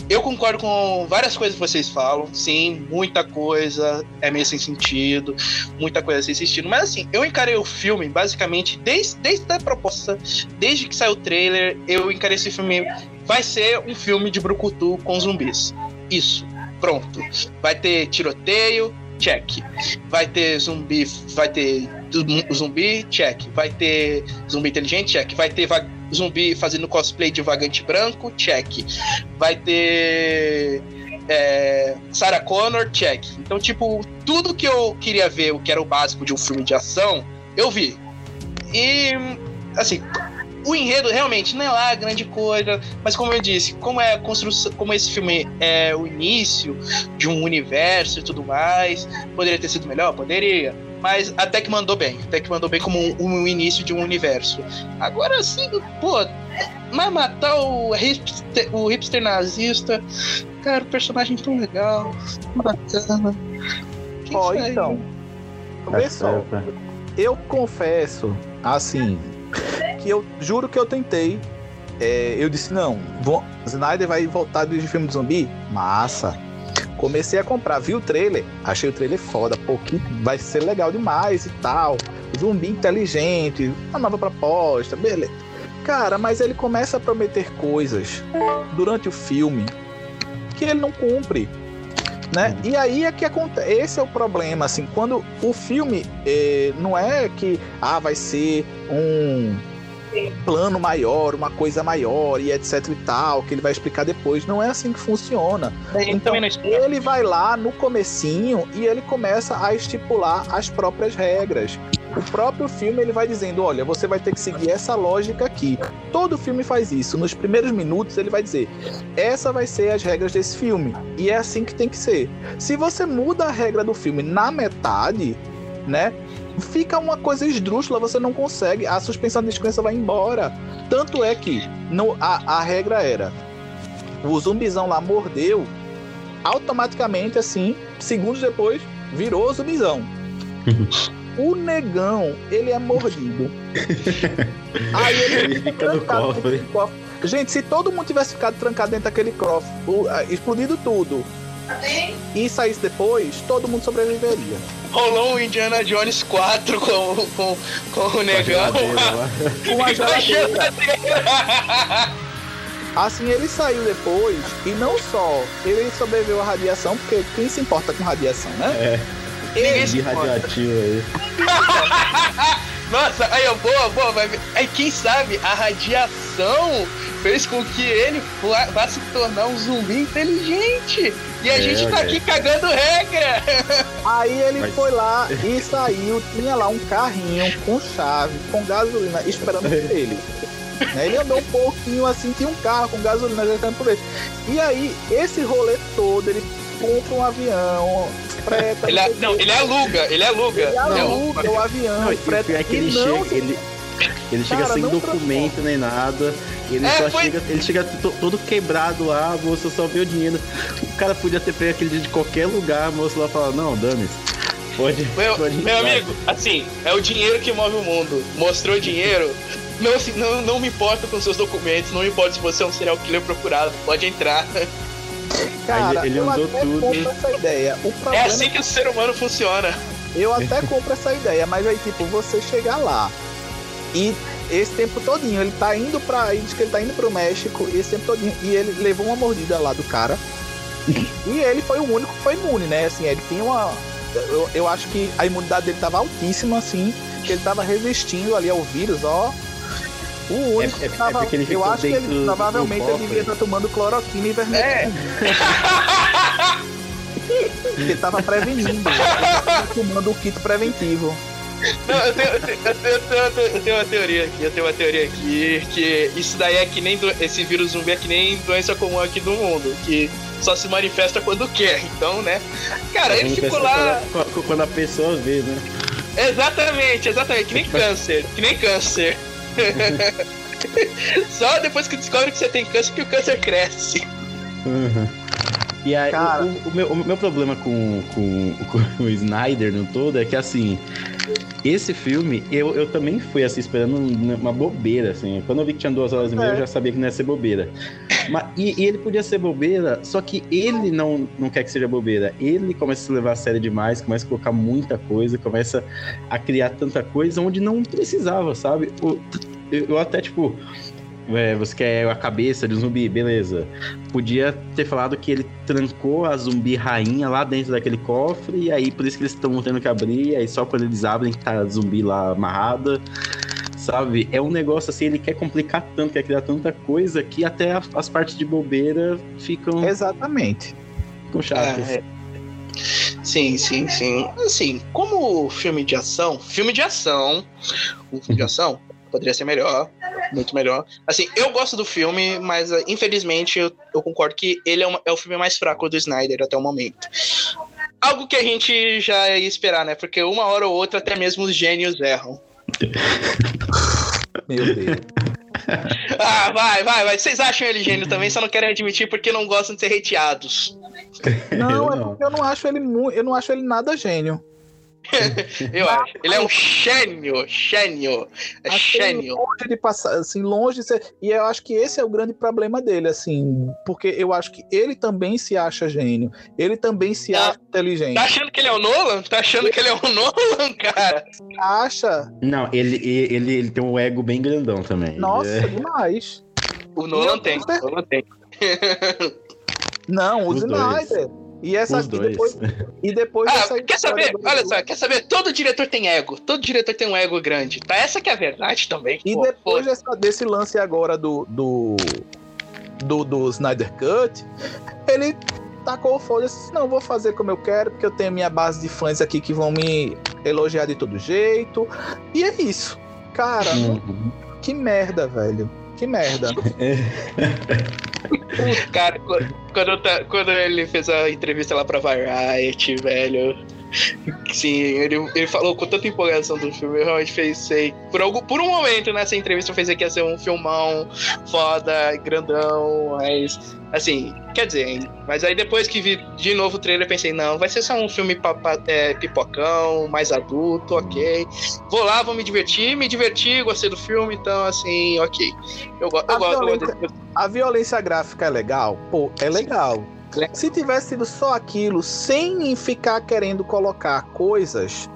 eu concordo com várias coisas que vocês falam. Sim, muita coisa é meio sem sentido, muita coisa sem sentido. Mas assim, eu encarei o filme basicamente desde, desde a proposta, desde que saiu o trailer, eu encarei esse filme. Vai ser um filme de brucutu com zumbis. Isso, pronto. Vai ter tiroteio, check. Vai ter zumbi, vai ter zumbi, check. Vai ter zumbi inteligente, check. Vai ter zumbi fazendo cosplay de vagante branco, check. Vai ter é, Sarah Connor, check. Então, tipo, tudo que eu queria ver, o que era o básico de um filme de ação, eu vi. E, assim, o enredo realmente não é lá grande coisa, mas como eu disse, como é construção, como esse filme é o início de um universo e tudo mais, poderia ter sido melhor, poderia, mas até que mandou bem, até que mandou bem como um, um início de um universo. Agora sim, pô, mas matar o hipster, o hipster nazista, cara, o personagem tão legal, bacana. Ó, aí? então. Só. Eu confesso, assim, que eu juro que eu tentei. É, eu disse, não, vou, Snyder vai voltar dirigir filme de zumbi? Massa. Comecei a comprar, vi o trailer, achei o trailer foda, pô, que vai ser legal demais e tal. Zumbi inteligente, uma nova proposta, beleza. Cara, mas ele começa a prometer coisas durante o filme que ele não cumpre. Né? E aí é que acontece. Esse é o problema, assim, quando o filme eh, não é que ah, vai ser um plano maior, uma coisa maior e etc e tal, que ele vai explicar depois. Não é assim que funciona. Ele Então. Ele vai lá no comecinho e ele começa a estipular as próprias regras. O próprio filme ele vai dizendo, olha, você vai ter que seguir essa lógica aqui. Todo filme faz isso. Nos primeiros minutos ele vai dizer, essa vai ser as regras desse filme e é assim que tem que ser. Se você muda a regra do filme na metade, né? Fica uma coisa esdrúxula, você não consegue, a suspensão de descrença vai embora. Tanto é que no, a, a regra era: o zumbizão lá mordeu, automaticamente, assim, segundos depois, virou zumbizão. o negão, ele é mordido. Aí ele, Ele fica no trancado cofre. Gente, se todo mundo tivesse ficado trancado dentro daquele cofre, o- explodido tudo, e saísse depois, todo mundo sobreviveria. Rolou um Indiana Jones 4 com, com, com o negão. Uma geladeira. Assim, ele saiu depois, e não só ele sobreviveu à radiação, porque quem se importa com radiação, né? É, Ele, se de radioativo aí. Nossa, aí, ó, boa, boa. Vai ver. Aí, quem sabe a radiação fez com que ele vá, se tornar um zumbi inteligente. E a É, gente tá olha. aqui cagando regra. aí ele Mas- foi lá e saiu, tinha lá um carrinho com chave, com gasolina, esperando por ele. Né, Ele andou um pouquinho assim, tinha um carro com gasolina esperando por ele. E aí, esse rolê todo, ele compra um avião, freta. Ele, não a- o não, ele aluga, ele aluga. Ele aluga o avião, Não, o freta. é que ele não chega, ele, ele chega Cara, sem não documento nem nada. Ele É, só foi- chega, ele chega to- todo quebrado lá, a moça só vê o dinheiro. O cara podia ter pego aquele dia de qualquer lugar, a moça lá fala, não, dane-se. Pode, Meu, pode meu lá." amigo, assim, é o dinheiro que move o mundo. Mostrou dinheiro. Não, se- não, não me importa com seus documentos, não me importa se você é um serial killer procurado, pode entrar. Cara, Aí ele usou até tudo. compro essa ideia. O É assim que o ser humano funciona. Eu até compro essa ideia, mas aí, tipo, você chegar lá e esse tempo todinho, ele tá indo pra. Ele diz que ele tá indo pro México, e esse tempo todinho, e ele levou uma mordida lá do cara. e ele foi o único que foi imune, né? Assim, ele tinha uma. Eu, eu acho que a imunidade dele tava altíssima, assim, que ele tava resistindo ali ao vírus, ó. O único É- é- que é tava. porque ele eu acho que ele do- provavelmente do ele devia estar tomando cloroquina e vermelho. É. Ele tava prevenindo. Ele tava tomando o kit preventivo. Não, eu tenho, eu, tenho, eu, tenho, eu, uma teoria aqui, eu tenho uma teoria aqui, que isso daí é que nem do, esse vírus zumbi é que nem doença comum aqui do mundo, que só se manifesta quando quer. Então, né? Cara, ele ficou lá. Quando, quando a pessoa vê, né? Exatamente, exatamente, que nem câncer, que nem câncer. Só depois que descobre que você tem câncer que o câncer cresce. Uhum. E aí, Cara. o, o meu, o meu problema com, com, com o Snyder no todo é que, assim, esse filme, eu, eu também fui, assim, esperando uma bobeira, assim. Quando eu vi que tinha duas horas e meia, É. eu já sabia que não ia ser bobeira. Mas, e, e ele podia ser bobeira, só que ele não, não quer que seja bobeira. Ele começa a se levar a sério demais, começa a colocar muita coisa, começa a criar tanta coisa onde não precisava, sabe? Eu, eu até, tipo... é, você quer a cabeça de um zumbi, beleza. Podia ter falado que ele trancou a zumbi rainha lá dentro daquele cofre, e aí por isso que eles estão tendo que abrir, aí só quando eles abrem que tá a zumbi lá amarrada. Sabe? É um negócio assim, ele quer complicar tanto, quer criar tanta coisa que até a- as partes de bobeira ficam, Exatamente. ficam chatas. É. Sim, sim, sim. Assim, como filme de ação, filme de ação, um filme de ação poderia ser melhor, muito melhor. Assim, eu gosto do filme, mas eh, infelizmente eu, eu concordo que ele é, uma- é o filme mais fraco do Snyder até o momento. Algo que a gente já ia esperar, né? Porque uma hora ou outra até mesmo os gênios erram. Meu Deus. Ah, vai, vai, vai. Vocês acham ele gênio também, só não querem admitir porque não gostam de ser hateados. Não, Eu é não. porque eu não acho ele eu não acho ele nada gênio. Eu acho. Ele é um gênio, gênio. É ele gênio. longe de passar, assim, longe de ser. E eu acho que esse é o grande problema dele, assim, porque eu acho que ele também se acha gênio, ele também se Não. acha inteligente. Tá achando que ele é o Nolan? Tá achando que ele é o Nolan, cara? Acha, Não, ele, ele, ele tem um ego bem grandão também. nossa, é- demais. O Nolan Não, tem. O Nolan tem. Não, o. Snyder. E essa Os e dois. depois, e depois Ah, quer saber? do- Olha só, quer saber? Todo diretor tem ego. Todo diretor tem um ego grande. Tá? Essa que é a verdade também. E Pô, depois pô. dessa- desse lance agora do, do, do, do Snyder Cut, ele tacou o foda e disse, não, vou fazer como eu quero, porque eu tenho minha base de fãs aqui que vão me elogiar de todo jeito. E é isso. Cara, Uhum. que merda, velho. Que merda. Cara, quando, quando, ele fez a entrevista lá pra Variety, velho. Sim, ele, ele falou com tanta empolgação do filme, eu realmente pensei. Por, algum, por um momento nessa entrevista eu pensei que ia ser um filmão foda, grandão, mas. Assim, quer dizer? Mas aí depois que vi de novo o trailer, pensei, não, vai ser só um filme papa- é, pipocão, mais adulto, ok. Vou lá, vou me divertir, me diverti, gostei do filme, então assim, ok. Eu, A gosto. violência- A violência gráfica é legal? Pô, é legal. Se tivesse sido só aquilo, sem ficar querendo colocar coisas,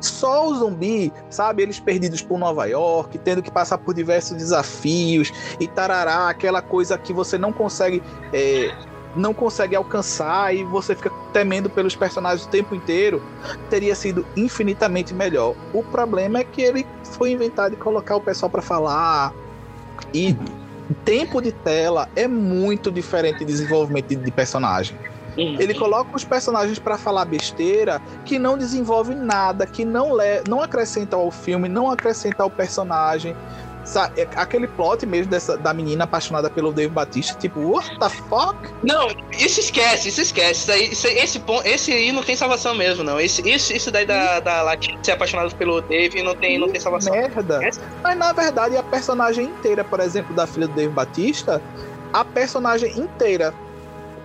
só o zumbi, sabe? Eles perdidos por Nova York, tendo que passar por diversos desafios e tarará, aquela coisa que você não consegue. é, não consegue alcançar e você fica temendo pelos personagens o tempo inteiro, teria sido infinitamente melhor. O problema é que ele foi inventado de colocar o pessoal pra falar e tempo de tela é muito diferente de desenvolvimento de, de personagem. Ele coloca os personagens pra falar besteira que não desenvolve nada, que não le não acrescenta ao filme, não acrescenta ao personagem. Sa- é Aquele plot mesmo dessa, da menina apaixonada pelo Dave Batista, tipo, what the fuck? Não, isso esquece, isso esquece. Isso aí, isso esse, esse aí não tem salvação mesmo, não. Esse, isso, isso daí da, da Latina ser apaixonado pelo Dave não tem, não tem salvação. Merda. Mas na verdade, a personagem inteira, por exemplo, da filha do Dave Batista, a personagem inteira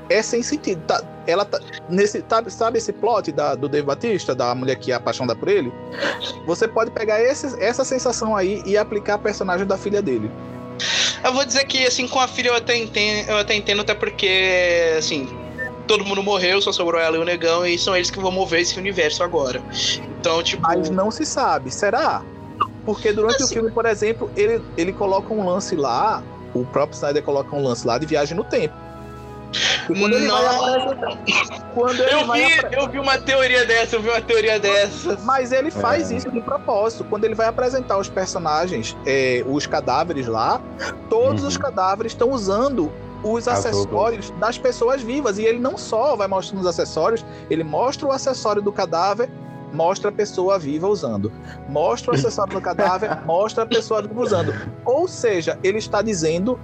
é sem sentido. Tá- ela tá nesse, sabe, sabe esse plot da, do Dave Batista, da mulher que é apaixonada por ele? Você pode pegar esse- essa sensação aí e aplicar a personagem da filha dele. Eu vou dizer que, assim, com a filha eu até entendo, eu até entendo, até porque, assim, todo mundo morreu, só sobrou ela e o negão, e são eles que vão mover esse universo agora. Então, tipo. Mas não se sabe. Será? Porque durante o Assim- filme, por exemplo, ele, ele coloca um lance lá, o próprio Snyder coloca um lance lá de viagem no tempo. Quando ele vai Não. apresentar. Quando ele Eu vai vi, apre- eu vi uma teoria dessa, eu vi uma teoria dessa. Mas ele faz É. isso de propósito. Quando ele vai apresentar os personagens, é, os cadáveres lá, todos Uhum. os cadáveres estão usando os acessórios das pessoas vivas. E ele não só vai mostrando os acessórios, ele mostra o acessório do cadáver, mostra a pessoa viva usando. Mostra o acessório do cadáver, mostra a pessoa viva usando. Ou seja, ele está dizendo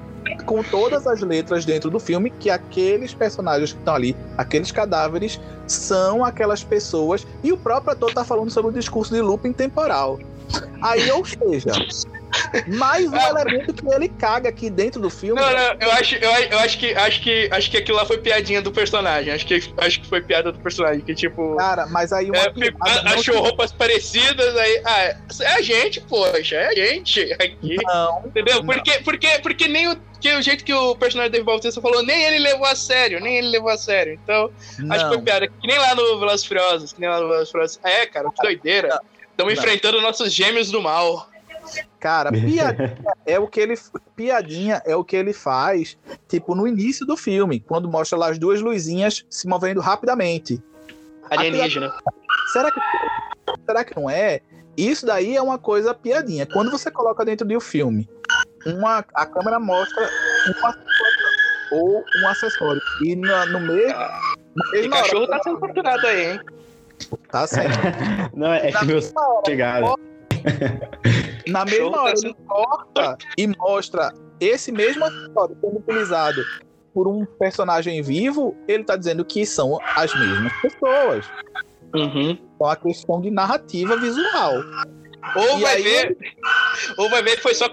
com todas as letras dentro do filme que aqueles personagens que estão ali, aqueles cadáveres, são aquelas pessoas. E o próprio ator está falando sobre o discurso de looping temporal. Aí, ou seja, mais um elemento que ele caga aqui dentro do filme. Não, não, eu acho, eu, eu acho que acho que acho que aquilo lá foi piadinha do personagem. Acho que acho que foi piada do personagem, que tipo. Cara, mas aí É, não achou roupas parecidas, aí. Ah, é a gente, poxa, é a gente aqui. Não, Entendeu? Não. Porque, porque, porque nem o, que o jeito que o personagem Dave Bautista falou, nem ele levou a sério, nem ele levou a sério. Então, acho que foi não. piada. Que nem lá no Velozes Furiosos, que nem lá no Velozes Furiosos. É, cara, que doideira. Estamos Não. enfrentando nossos gêmeos do mal. Cara, piadinha é o que ele piadinha é o que ele faz, tipo no início do filme, quando mostra lá as duas luzinhas se movendo rapidamente. Alienígena. Será que será que não é? Isso daí é uma coisa piadinha. Quando você coloca dentro de um filme, uma a câmera mostra uma ou um acessório e na- no meio E mesma cachorro hora, tá sendo torturado aí, hein? tá sendo. Não, é que meus chegaram. Na mesma tá hora sendo- ele corta e mostra esse mesmo acessório sendo utilizado por um personagem vivo, ele tá dizendo que são as mesmas pessoas. Uhum. Então a questão de narrativa visual. Ou E vai aí ver. Ou vai ver que foi só.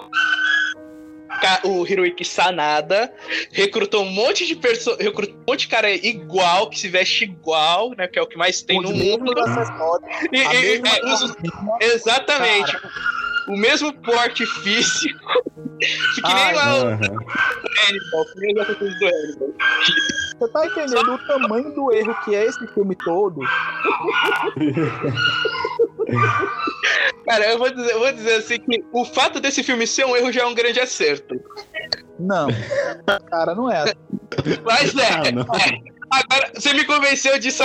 O Hiroiki Sanada recrutou um monte de pessoas. Recrutou um monte de cara igual, que se veste igual, né? Que é o que mais tem no mundo. E- e- é, os- exatamente. O mesmo porte físico. que nem Ai, lá o. Hannibal, que nem do. Você tá entendendo o tamanho do erro que é esse filme todo? Cara, eu vou, dizer, eu vou dizer assim que o fato desse filme ser um erro já é um grande acerto. Não. Cara, não é. Mas é. Ah, não. Agora, você me convenceu disso.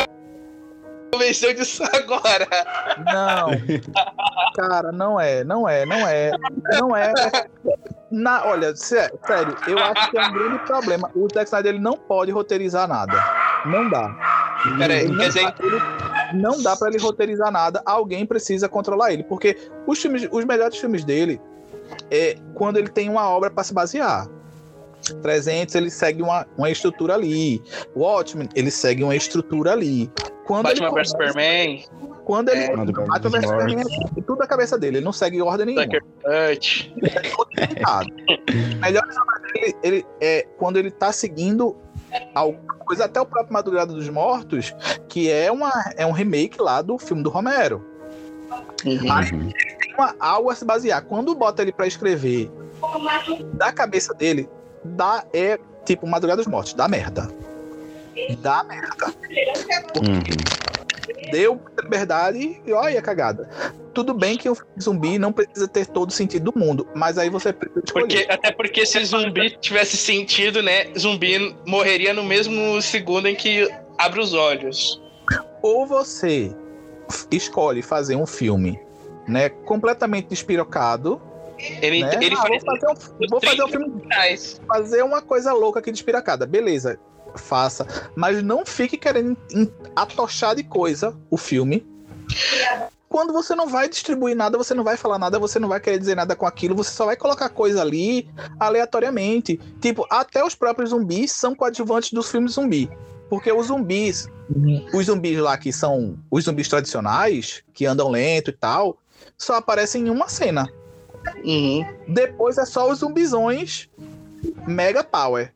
Convenceu disso agora. Não. Cara, não é, não é, não é. Não é. Na, olha, sé- sério, eu acho que é um grande problema. O Zack Snyder ele não pode roteirizar nada. Não dá. Peraí, quer dizer, ele- não dá pra ele roteirizar nada. Alguém precisa controlar ele. Porque os, filmes, os melhores filmes dele é quando ele tem uma obra pra se basear. 300 ele segue uma, uma estrutura ali. Watchmen ele segue uma estrutura ali. Quando Batman ele vs Superman, Quando ele. É. Batman vs Superman é tudo a cabeça dele, ele não segue ordem nenhuma. Sucker Punch. errado. Melhor ele, ele é quando ele tá seguindo alguma coisa, até o próprio Madrugada dos Mortos, que é, uma, é um remake lá do filme do Romero. Uhum. Tem uma, algo a se basear. Quando bota ele pra escrever da cabeça dele, dá, é tipo Madrugada dos Mortos, dá merda. Dá merda. Uhum. Deu liberdade e olha a cagada. Tudo bem que de zumbi não precisa ter todo o sentido do mundo, mas aí você precisa escolher. Porque, até porque se zumbi tivesse sentido, né? Zumbi morreria no mesmo segundo em que abre os olhos. ou você escolhe fazer um filme, né, completamente despirocado, Ele, né? ele Ah, vou fazer um, vou fazer um filme, reais. fazer uma coisa louca aqui despirocada, beleza? Faça, mas não fique querendo atochar de coisa o filme. Quando você não vai distribuir nada, você não vai falar nada, você não vai querer dizer nada com aquilo, você só vai colocar coisa ali aleatoriamente. Tipo, até os próprios zumbis são coadjuvantes dos filmes zumbi. Porque os zumbis, os zumbis lá que são os zumbis tradicionais, que andam lento e tal, só aparecem em uma cena. Uhum. Depois é só os zumbizões Mega Power.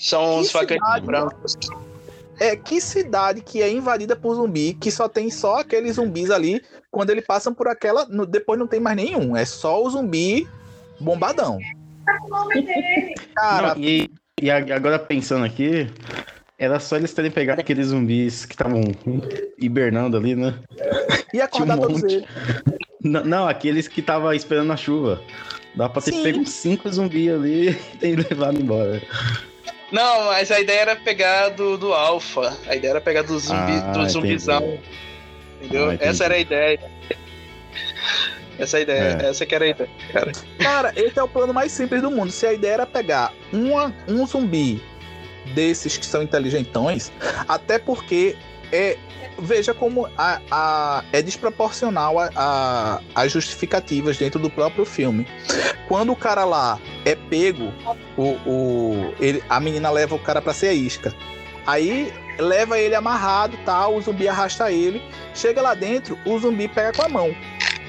São os Que facantes cidade, brancos. É que cidade que é invadida por zumbi, que só tem só aqueles zumbis ali, quando eles passam por aquela. no- depois não tem mais nenhum. É só o zumbi bombadão. Cara, Não, e, e agora pensando aqui, era só eles terem pegado aqueles zumbis que estavam hibernando ali, né? e acordar um todos eles. N- não, aqueles que estavam esperando a chuva. Dá pra ter Sim. pego cinco zumbis ali e ter levado embora. Não, mas a ideia era pegar do, do Alpha. A ideia era pegar do zumbi, Ah, do zumbizão. Entendeu? Ah, essa era a ideia. Essa é a ideia, É. essa que era a ideia, cara. Cara, esse é o plano mais simples do mundo. Se a ideia era pegar uma, um zumbi desses que são inteligentões, até porque é veja como a, a, é desproporcional as justificativas dentro do próprio filme. Quando o cara lá é pego, o, o, ele, a menina leva o cara para ser a isca. Aí leva ele amarrado, tal, o zumbi arrasta ele, chega lá dentro, o zumbi pega com a mão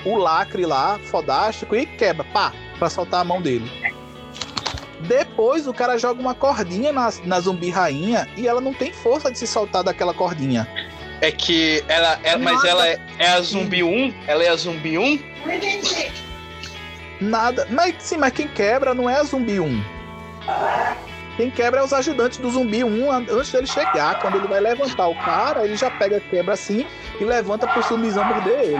o lacre lá, fodástico, e quebra, pá, pra soltar a mão dele. Depois o cara joga uma cordinha na, na zumbi rainha e ela não tem força de se soltar daquela cordinha. É que ela, é, mas ela é, é, a zumbi 1? Ela é a zumbi 1? Nada. Mas sim, mas quem quebra não é a zumbi 1. Quem quebra é os ajudantes do zumbi 1 antes dele chegar. Quando ele vai levantar o cara, ele já pega, quebra assim e levanta pro zumbizão morder ele.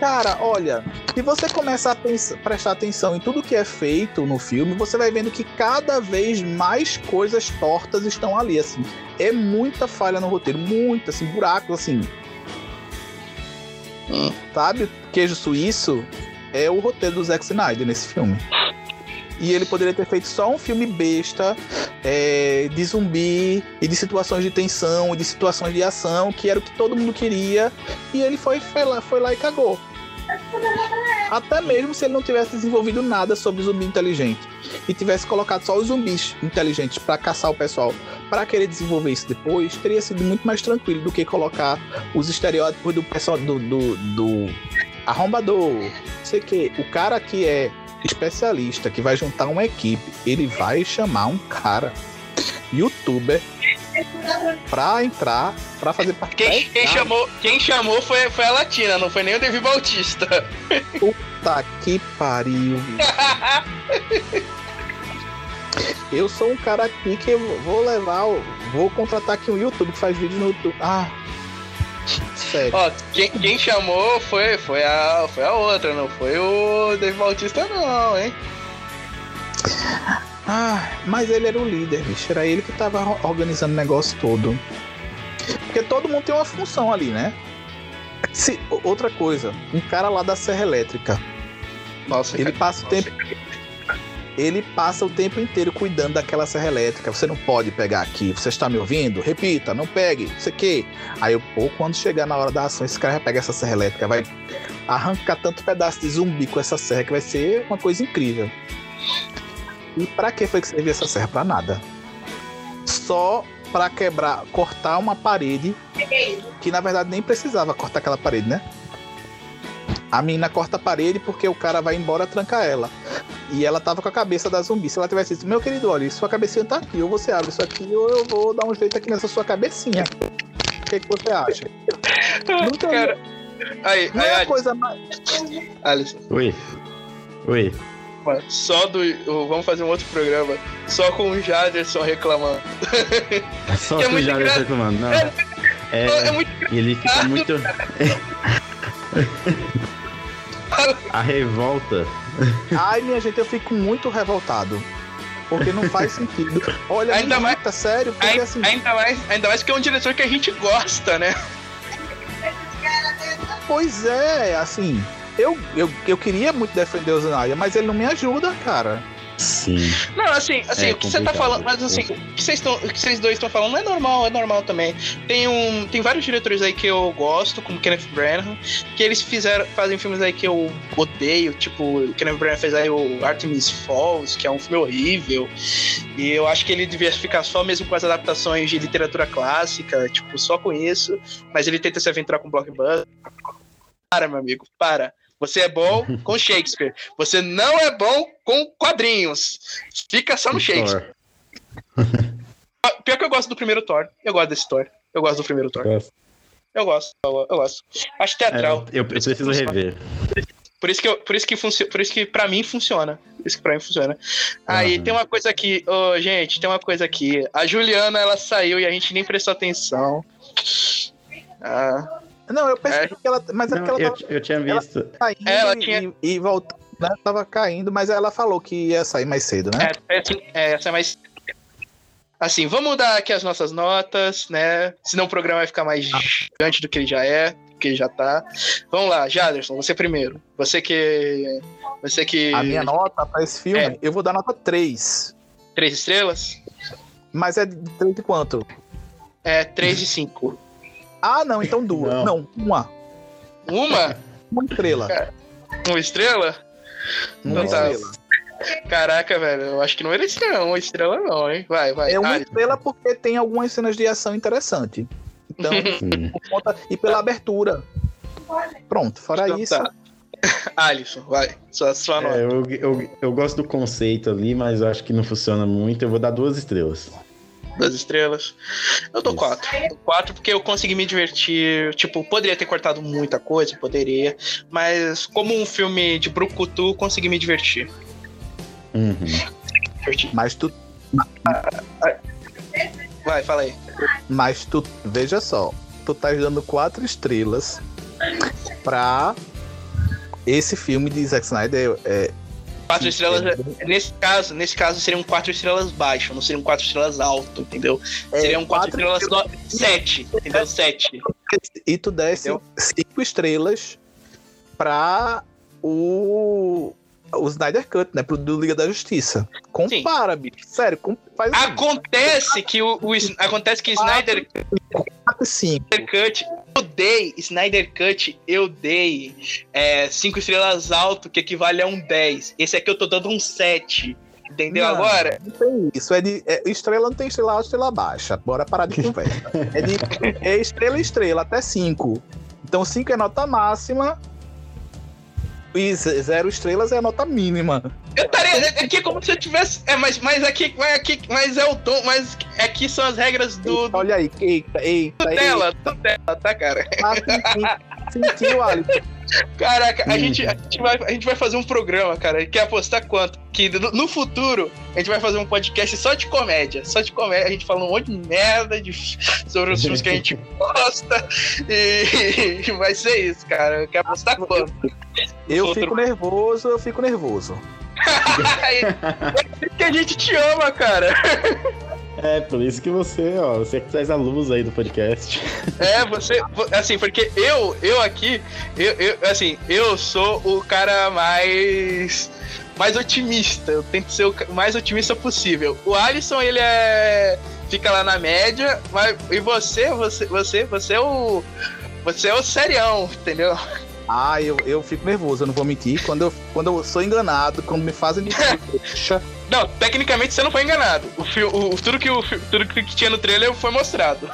Cara, olha, se você começar a pensar, prestar atenção em tudo que é feito no filme, você vai vendo que cada vez mais coisas tortas estão ali, assim. É muita falha no roteiro, muita, assim, buracos, assim. Hum. Sabe? Queijo suíço é o roteiro do Zack Snyder nesse filme. E ele poderia ter feito só um filme besta é, de zumbi e de situações de tensão, e de situações de ação, que era o que todo mundo queria. E ele foi, foi, lá, foi lá e cagou. Até mesmo se ele não tivesse desenvolvido nada sobre zumbi inteligente e tivesse colocado só os zumbis inteligentes para caçar o pessoal, para querer desenvolver isso depois, teria sido muito mais tranquilo do que colocar os estereótipos do pessoal do, do, do arrombador, sei que o cara que é especialista que vai juntar uma equipe, ele vai chamar um cara, youtuber, pra entrar, pra fazer parte quem, quem chamou Quem chamou foi, foi a Latina, não foi nem o Davi Bautista. Puta que pariu. eu sou um cara aqui que eu vou levar, vou contratar aqui um YouTube que faz vídeo no YouTube. Ah, Sério. Ó, quem, quem, chamou foi, foi, a, foi a outra, não foi o Dave Bautista, não, hein? Ah, mas ele era o líder, bicho. Era ele que tava organizando o negócio todo. Porque todo mundo tem uma função ali, né? Se, outra coisa, um cara lá da Serra Elétrica. Nossa, ele cara, passa o tempo ele passa o tempo inteiro cuidando daquela serra elétrica. Você não pode pegar aqui. Você está me ouvindo? Repita, não pegue. Isso aqui. Aí, pô, quando chegar na hora da ação, esse cara vai pegar essa serra elétrica, vai arrancar tanto pedaço de zumbi com essa serra que vai ser uma coisa incrível. E para que foi que serviu essa serra? Para nada. Só para quebrar, cortar uma parede que na verdade nem precisava cortar aquela parede, né? A menina corta a parede porque o cara vai embora trancar ela. E ela tava com a cabeça da zumbi. Se ela tivesse dito, meu querido, olha, sua cabecinha tá aqui, ou você abre isso aqui, ou eu vou dar um jeito aqui nessa sua cabecinha. O que, que você acha? Nunca cara. Aí, não aí, é uma coisa mais. Alisson. Oi. Oi. Só do. Vamos fazer um outro programa. Só com o Jaderson reclamando. Só é com o Jaderson reclamando. Não. É, é, é muito Ele fica muito. A revolta. Ai, minha gente, eu fico muito revoltado. Porque não faz sentido. Olha, ainda mais, tá sério, porque ainda, assim. Ainda mais, ainda mais que é um diretor que a gente gosta, né? Pois é, assim. Eu, eu, eu queria muito defender o Zanaya, mas ele não me ajuda, cara. Sim. Não, assim, assim, é o que você tá falando, mas assim, o que vocês, tão, o que vocês dois estão falando é normal, é normal também. Tem um, tem vários diretores aí que eu gosto, como Kenneth Branagh, que eles fizeram, fazem filmes aí que eu odeio, tipo, o Kenneth Branagh fez aí o Artemis Falls, que é um filme horrível. E eu acho que ele devia ficar só mesmo com as adaptações de literatura clássica, tipo, só com isso, mas ele tenta se aventurar com blockbuster. Para, meu amigo, para. Você é bom com Shakespeare. Você não é bom com quadrinhos. Fica só no Shakespeare. Pior que eu gosto do primeiro Thor. Eu gosto desse Thor. Eu gosto do primeiro Thor. Eu gosto, eu, eu gosto. Acho teatral. É, eu, eu preciso rever. Por isso que, eu, por isso que, por isso que pra mim funciona. Por isso que pra mim funciona. Aí uhum. tem uma coisa aqui, oh, gente, tem uma coisa aqui. A Juliana, ela saiu e a gente nem prestou atenção. Ah, não, eu pensei é. que ela. Mas é não, ela eu, tava, eu tinha visto. Ela ela tinha... e, e voltando, né? Tava caindo, mas ela falou que ia sair mais cedo, né? É, é, é sair mais Assim, vamos dar aqui as nossas notas, né? Senão o programa vai ficar mais ah. gigante do que ele já é, do que ele já tá. Vamos lá, Jaderson, você primeiro. Você que. Você que. A minha nota pra esse filme, é. eu vou dar nota 3. três estrelas? Mas é de três de quanto? É três de cinco. Ah, não, então duas. Não. Não, uma. Uma? Uma estrela. Uma estrela? Uma Então tá. estrela. Caraca, velho, eu acho que não merecia uma estrela não, hein? Vai, vai. É uma Alisson. estrela porque tem algumas cenas de ação interessantes. Então, conta- e pela abertura. Pronto, fora Então isso. tá. Alisson, vai. Sua, sua nota. É, eu, eu, eu gosto do conceito ali, mas eu acho que não funciona muito. Eu vou dar duas estrelas. Das estrelas. Eu dou Isso. quatro. Quatro porque eu consegui me divertir. Tipo, poderia ter cortado muita coisa, poderia. Mas como um filme de Brucutu, consegui me divertir. Uhum. divertir. Mas tu, Vai, fala aí. mas tu, veja só, tu tá dando quatro estrelas pra esse filme de Zack Snyder. É, Quatro Sim, estrelas. é- Nesse caso, nesse caso seriam quatro estrelas baixo, não seriam quatro estrelas alto, entendeu? é seriam quatro, estrelas no... sete, entendeu? Sete. E tu desse Entendeu? cinco estrelas pra o. O Snyder Cut, né? Pro do Liga da Justiça. Compara, bicho. Sério, com, faz assim, Acontece que o, o acontece que Snyder. Cut, eu dei Snyder Cut, eu dei é, cinco estrelas alto, que equivale a um 10. Esse aqui eu tô dando um 7. Entendeu Não, agora? Não tem isso. É de, é, estrela não tem estrela alta, estrela baixa. Bora parar de conversa. É, de, é estrela estrela, até cinco. Então cinco é nota máxima. E ze- zero estrelas é a nota mínima. Eu estaria aqui é como se eu tivesse. É, mas, mas aqui, mas aqui, mas é o tom, mas aqui são as regras do, do Olha aí, eita, eita, eita. tela, do tela, tá, cara? Ah, senti- Sentiu, Alisson. Caraca, a Hum. gente, a, gente vai, a gente vai fazer um programa, cara. Quer apostar quanto? Que no, no futuro a gente vai fazer um podcast só de comédia. Só de comédia. A gente fala um monte de merda de, sobre os filmes que a gente gosta. E, e vai ser isso, cara. Quer apostar quanto? Eu Outro- fico nervoso, eu fico nervoso. que a gente te ama, cara. É, por isso que você, ó, você que traz a luz aí do podcast. É, você. Assim, porque eu, eu aqui, eu, eu, assim, eu sou o cara mais. Mais otimista. Eu tento ser o mais otimista possível. O Alisson, ele é. Fica lá na média, mas. E você, você, você, você é o. Você é o serião, entendeu? Ah, eu, eu fico nervoso, eu não vou mentir. Quando eu, quando eu sou enganado, quando me fazem de Não, tecnicamente você não foi enganado. O, fi- o, tudo, que, o, tudo que tinha no trailer foi mostrado.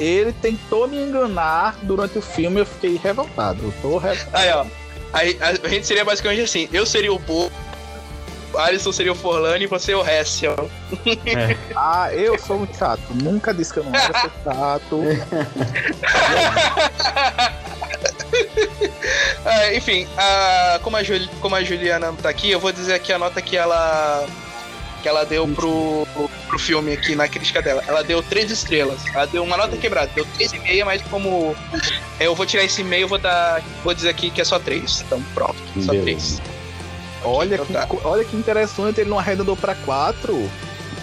ele tentou me enganar durante o filme, eu fiquei revoltado. Eu tô revoltado. Aí, ó. Aí, a, gente seria basicamente assim: eu seria o Bo, o Alisson seria o Forlani e você o Hessel. Ah, eu sou muito chato. Nunca disse que eu não era ser chato. Ah, enfim, a- como, a Juli- como a Juliana tá aqui, eu vou dizer aqui a nota que ela que ela deu pro, pro filme aqui na crítica dela. Ela deu três estrelas. Ela deu uma nota quebrada, deu três e meia, mas como eu vou tirar esse meio, vou dar. Vou dizer aqui que é só três. Então pronto, só Beleza. três. Olha Então que, tá. co- olha que interessante, ele não arredondou pra quatro.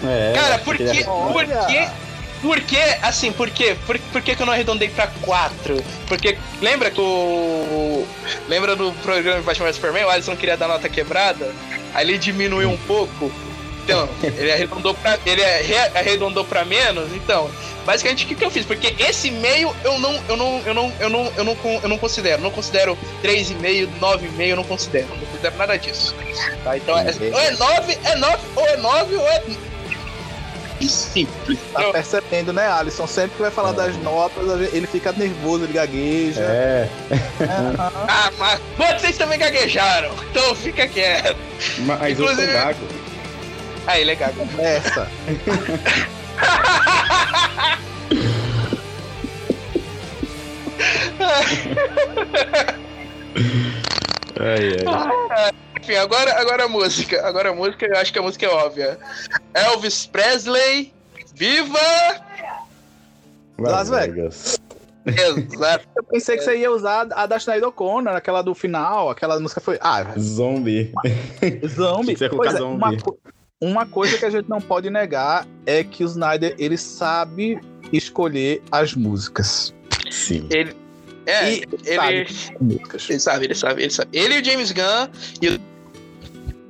É, Cara, por que que. ele-. Por que. Por que, assim, por quê? Por, por que, que eu não arredondei pra 4? Porque lembra que o. Lembra do programa de Batman Superman? O Alisson queria dar nota quebrada? Aí ele diminuiu um pouco. Então, ele arredondou pra, ele arre- arredondou pra menos. Então, basicamente o que, que eu fiz? Porque esse meio eu não, eu não, eu não, eu não, eu não, eu não considero. Não considero 3,5, 9,5, eu não considero. Não considero nada disso. Tá? Então, é, ou é 9, é 9, ou é 9, ou é. Simples. Tá percebendo, né, Alisson? Sempre que vai falar das notas, ele fica nervoso, ele gagueja. É, Aham. Ah, mas vocês também gaguejaram, então fica quieto. mas eu Inclusive- sou gago. Aí, legal. Essa. Ai, ai. Enfim, agora, agora a música. Agora a música, eu acho que a música é óbvia. Elvis Presley, viva! Las Vegas. Exato. Eu pensei que você ia usar a da Sinead O'Connor, aquela do final, aquela música foi. Ah, Zombie. Zombie. Você ia colocar é, zombie. uma, uma coisa que a gente não pode negar é que o Snyder ele sabe escolher as músicas. Sim. Ele. É, E ele. sabe. Músicas. Ele sabe, ele sabe, ele sabe. Ele e o James Gunn e o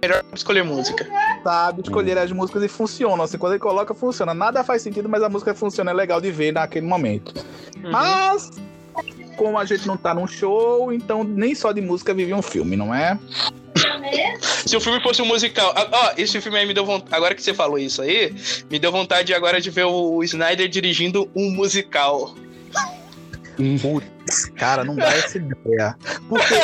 melhor pra escolher música. sabe escolher as músicas e funcionam. Assim, quando ele coloca, funciona. Nada faz sentido, mas a música funciona, é legal de ver naquele momento. Uhum. Mas, como a gente não tá num show, então nem só de música vive um filme, não é? Se o filme fosse um musical. ah, Ó, esse filme aí me deu vontade. Agora que você falou isso aí, me deu vontade agora de ver o Snyder dirigindo um musical. Putz, cara, não dá essa ideia. Porque eu...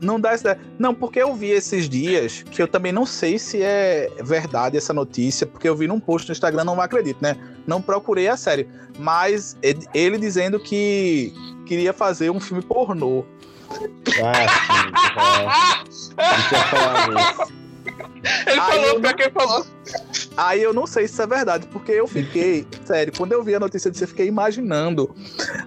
não dá essa ideia. Não, porque eu vi esses dias, que eu também não sei se é verdade essa notícia, porque eu vi num post no Instagram, não acredito, né? Não procurei a série. Mas ele- ele dizendo que queria fazer um filme pornô. Ah, sim. Isso. Ele falou, pra não- quem falou. Aí eu não sei se isso é verdade, porque eu fiquei, sério, quando eu vi a notícia disso, eu fiquei imaginando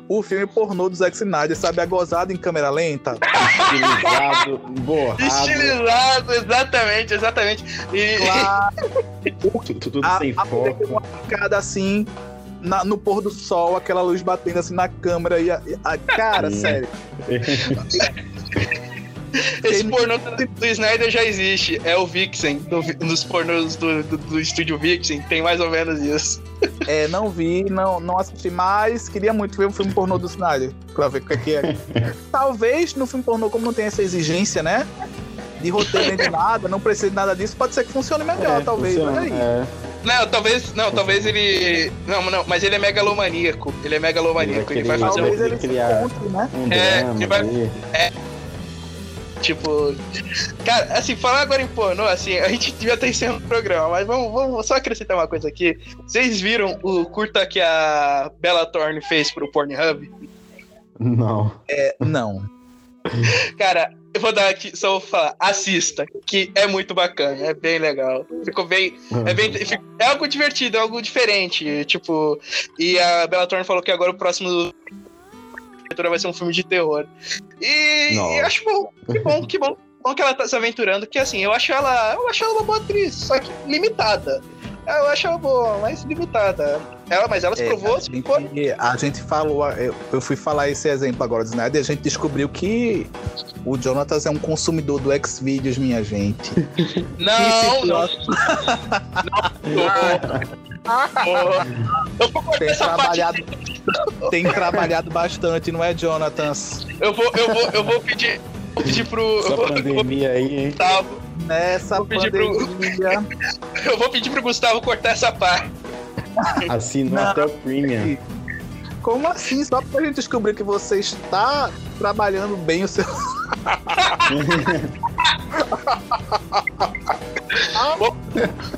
o filme pornô do Zack Snyder, sabe? A gozada em câmera lenta. Estilizado, borrado. Estilizado, exatamente, exatamente. E, Claro, tu- tu- Tudo a, sem a foco. uma picada assim, na- no pôr do sol, aquela luz batendo assim na câmera e a, e a- cara, sério. esse pornô do, Snyder já existe. É o Vixen, do, dos pornôs do, do, do estúdio Vixen. Tem mais ou menos isso. É, não vi, não, não assisti mais, queria muito ver um filme pornô do Snyder, pra ver o que é que é. Talvez no filme pornô, como não tem essa exigência, né? De roteiro nem de nada, não precisa de nada disso, pode ser que funcione melhor, É, talvez. funciona, Olha aí. é. Não, talvez. Não, talvez ele. Não, não, mas ele é megalomaníaco. Ele é megalomaníaco. Ele vai Ele vai fazer Talvez um. ele criar- né? Um É, drama ele vai- ali. Tipo. Cara, assim, falar agora em pornô, assim, a gente devia estar encerrando o programa, mas vamos, vamos só acrescentar uma coisa aqui. Vocês viram o curta que a Bella Thorne fez pro Pornhub? Não. É, não. Cara, eu vou dar aqui, só vou falar, assista, que é muito bacana, é bem legal. Ficou bem. É, bem, é algo divertido, é algo diferente. Tipo, e a Bella Thorne falou que agora o próximo vai ser um filme de terror. E, e acho bom, que bom, que bom, bom que ela tá se aventurando, que assim, eu acho ela, eu acho ela uma boa atriz, só que limitada. Eu acho ela boa, mas limitada. Ela, mas ela se É, provou, a, se gente, a gente falou, eu, eu fui falar esse exemplo agora do Snyder e a gente descobriu que o Jonatas é um consumidor do Xvideos, minha gente. Não, Que não, Eu vou cortar Tem essa parte. trabalhado, tem trabalhado bastante, não é, Jonatas? Eu vou, eu vou, eu vou pedir. Vou pedir pro. Essa vou, eu vou, pandemia aí, hein? Gustavo, Nessa Vou pedir pro- pandemia. eu vou pedir pro Gustavo cortar essa parte. Assinou Não. até o premium. Como assim? Só pra gente descobrir que você está trabalhando bem o seu.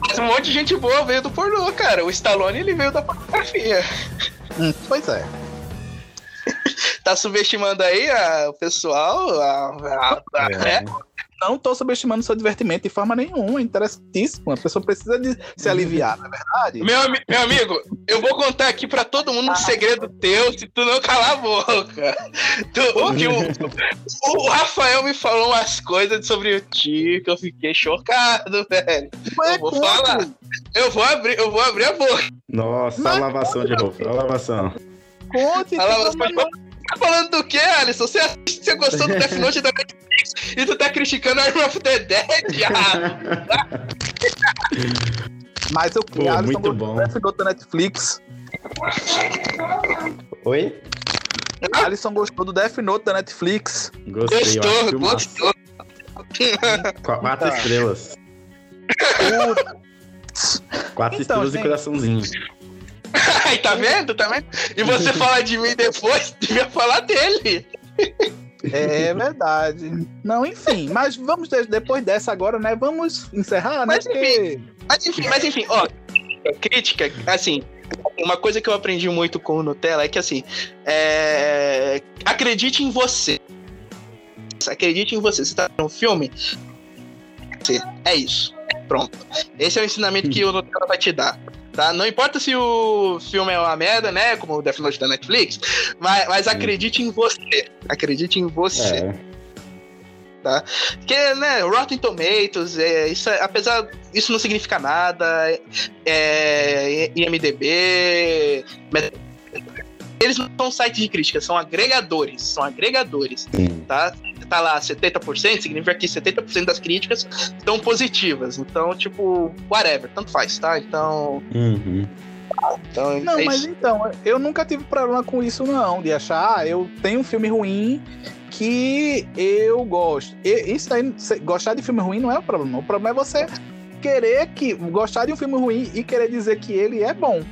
Mas um monte de gente boa veio do pornô, cara. O Stallone ele veio da pornografia. Hum, pois é. Tá subestimando aí a- o pessoal? A, a- a- É. né? Não tô subestimando seu divertimento de forma nenhuma. É interessantíssimo. A pessoa precisa de se aliviar, não é verdade? Meu, ami- meu amigo, eu vou contar aqui pra todo mundo um segredo teu se tu não calar a boca. Tu, o, que o, o Rafael me falou umas coisas sobre o Tio que eu fiquei chocado, velho. Ué, eu vou conte. falar. Eu vou abrir, eu vou abrir a boca. Nossa, Mas- a lavação de roupa, a lavação. Conte. Fala, que mas não- pode- Tá falando do que, Alisson? Você, você gostou do Death Note da Netflix e tu tá criticando Arm of the Dead? Ah, Mas eu Pô, Alisson muito gostou bom. do Death Note da Netflix. Oi? Alisson gostou do Death Note da Netflix. Gostei, gostou, gostou. Qu- Quatro Tá. estrelas. Quatro Então, estrelas gente. e coraçãozinho. Aí, tá vendo? Tá vendo? E você fala de mim depois, devia falar dele. É verdade. Não, enfim. Mas vamos, de- depois dessa agora, né? Vamos encerrar, né? Mas, Porque... Mas enfim, mas enfim, ó, crítica, assim, uma coisa que eu aprendi muito com o Nutella é que assim, é, acredite em você. Acredite em você. Você tá no filme? É isso. Pronto. Esse é o ensinamento que o Nutella vai te dar. Tá? Não importa se o filme é uma merda, né? Como o Death Note da Netflix, mas, mas acredite em você. Acredite em você. É. Porque, né, Rotten Tomatoes, é, isso, é- apesar isso não significa nada, é, IMDB, mas- eles não são sites de crítica, são agregadores, são agregadores, Sim. tá? Tá lá 70%, significa que 70% das críticas estão positivas. Então, tipo, whatever, tanto faz, tá? Então. Uhum. então Não, é mas então, eu nunca tive problema com isso, não. De achar, ah, eu tenho um filme ruim que eu gosto. E- isso aí, gostar de filme ruim não é o problema. O problema é você querer que. gostar de um filme ruim e querer dizer que ele é bom.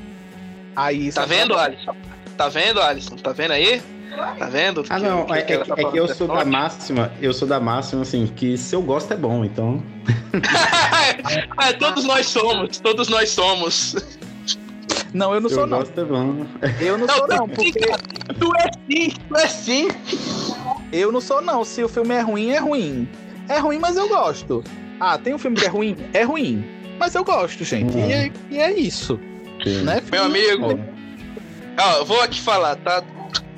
Aí Tá é vendo. Alisson? Tá vendo, Alisson? Tá vendo aí? Tá vendo? Ah, Que- não, é, é que- tá é que eu que sou da forte? máxima, eu sou da máxima, assim, que se eu gosto é bom, então. Ah, todos nós somos, todos nós somos. Não, eu não eu sou, não. gosto é bom. Eu não sou, não, porque Tu é sim, tu é sim. eu não sou, não. Se o filme é ruim, é ruim. É ruim, mas eu gosto. Ah, tem um filme que é ruim? É ruim. Mas eu gosto, gente. E, é, e é isso. Né? Meu amigo, ó, eu vou aqui falar, tá?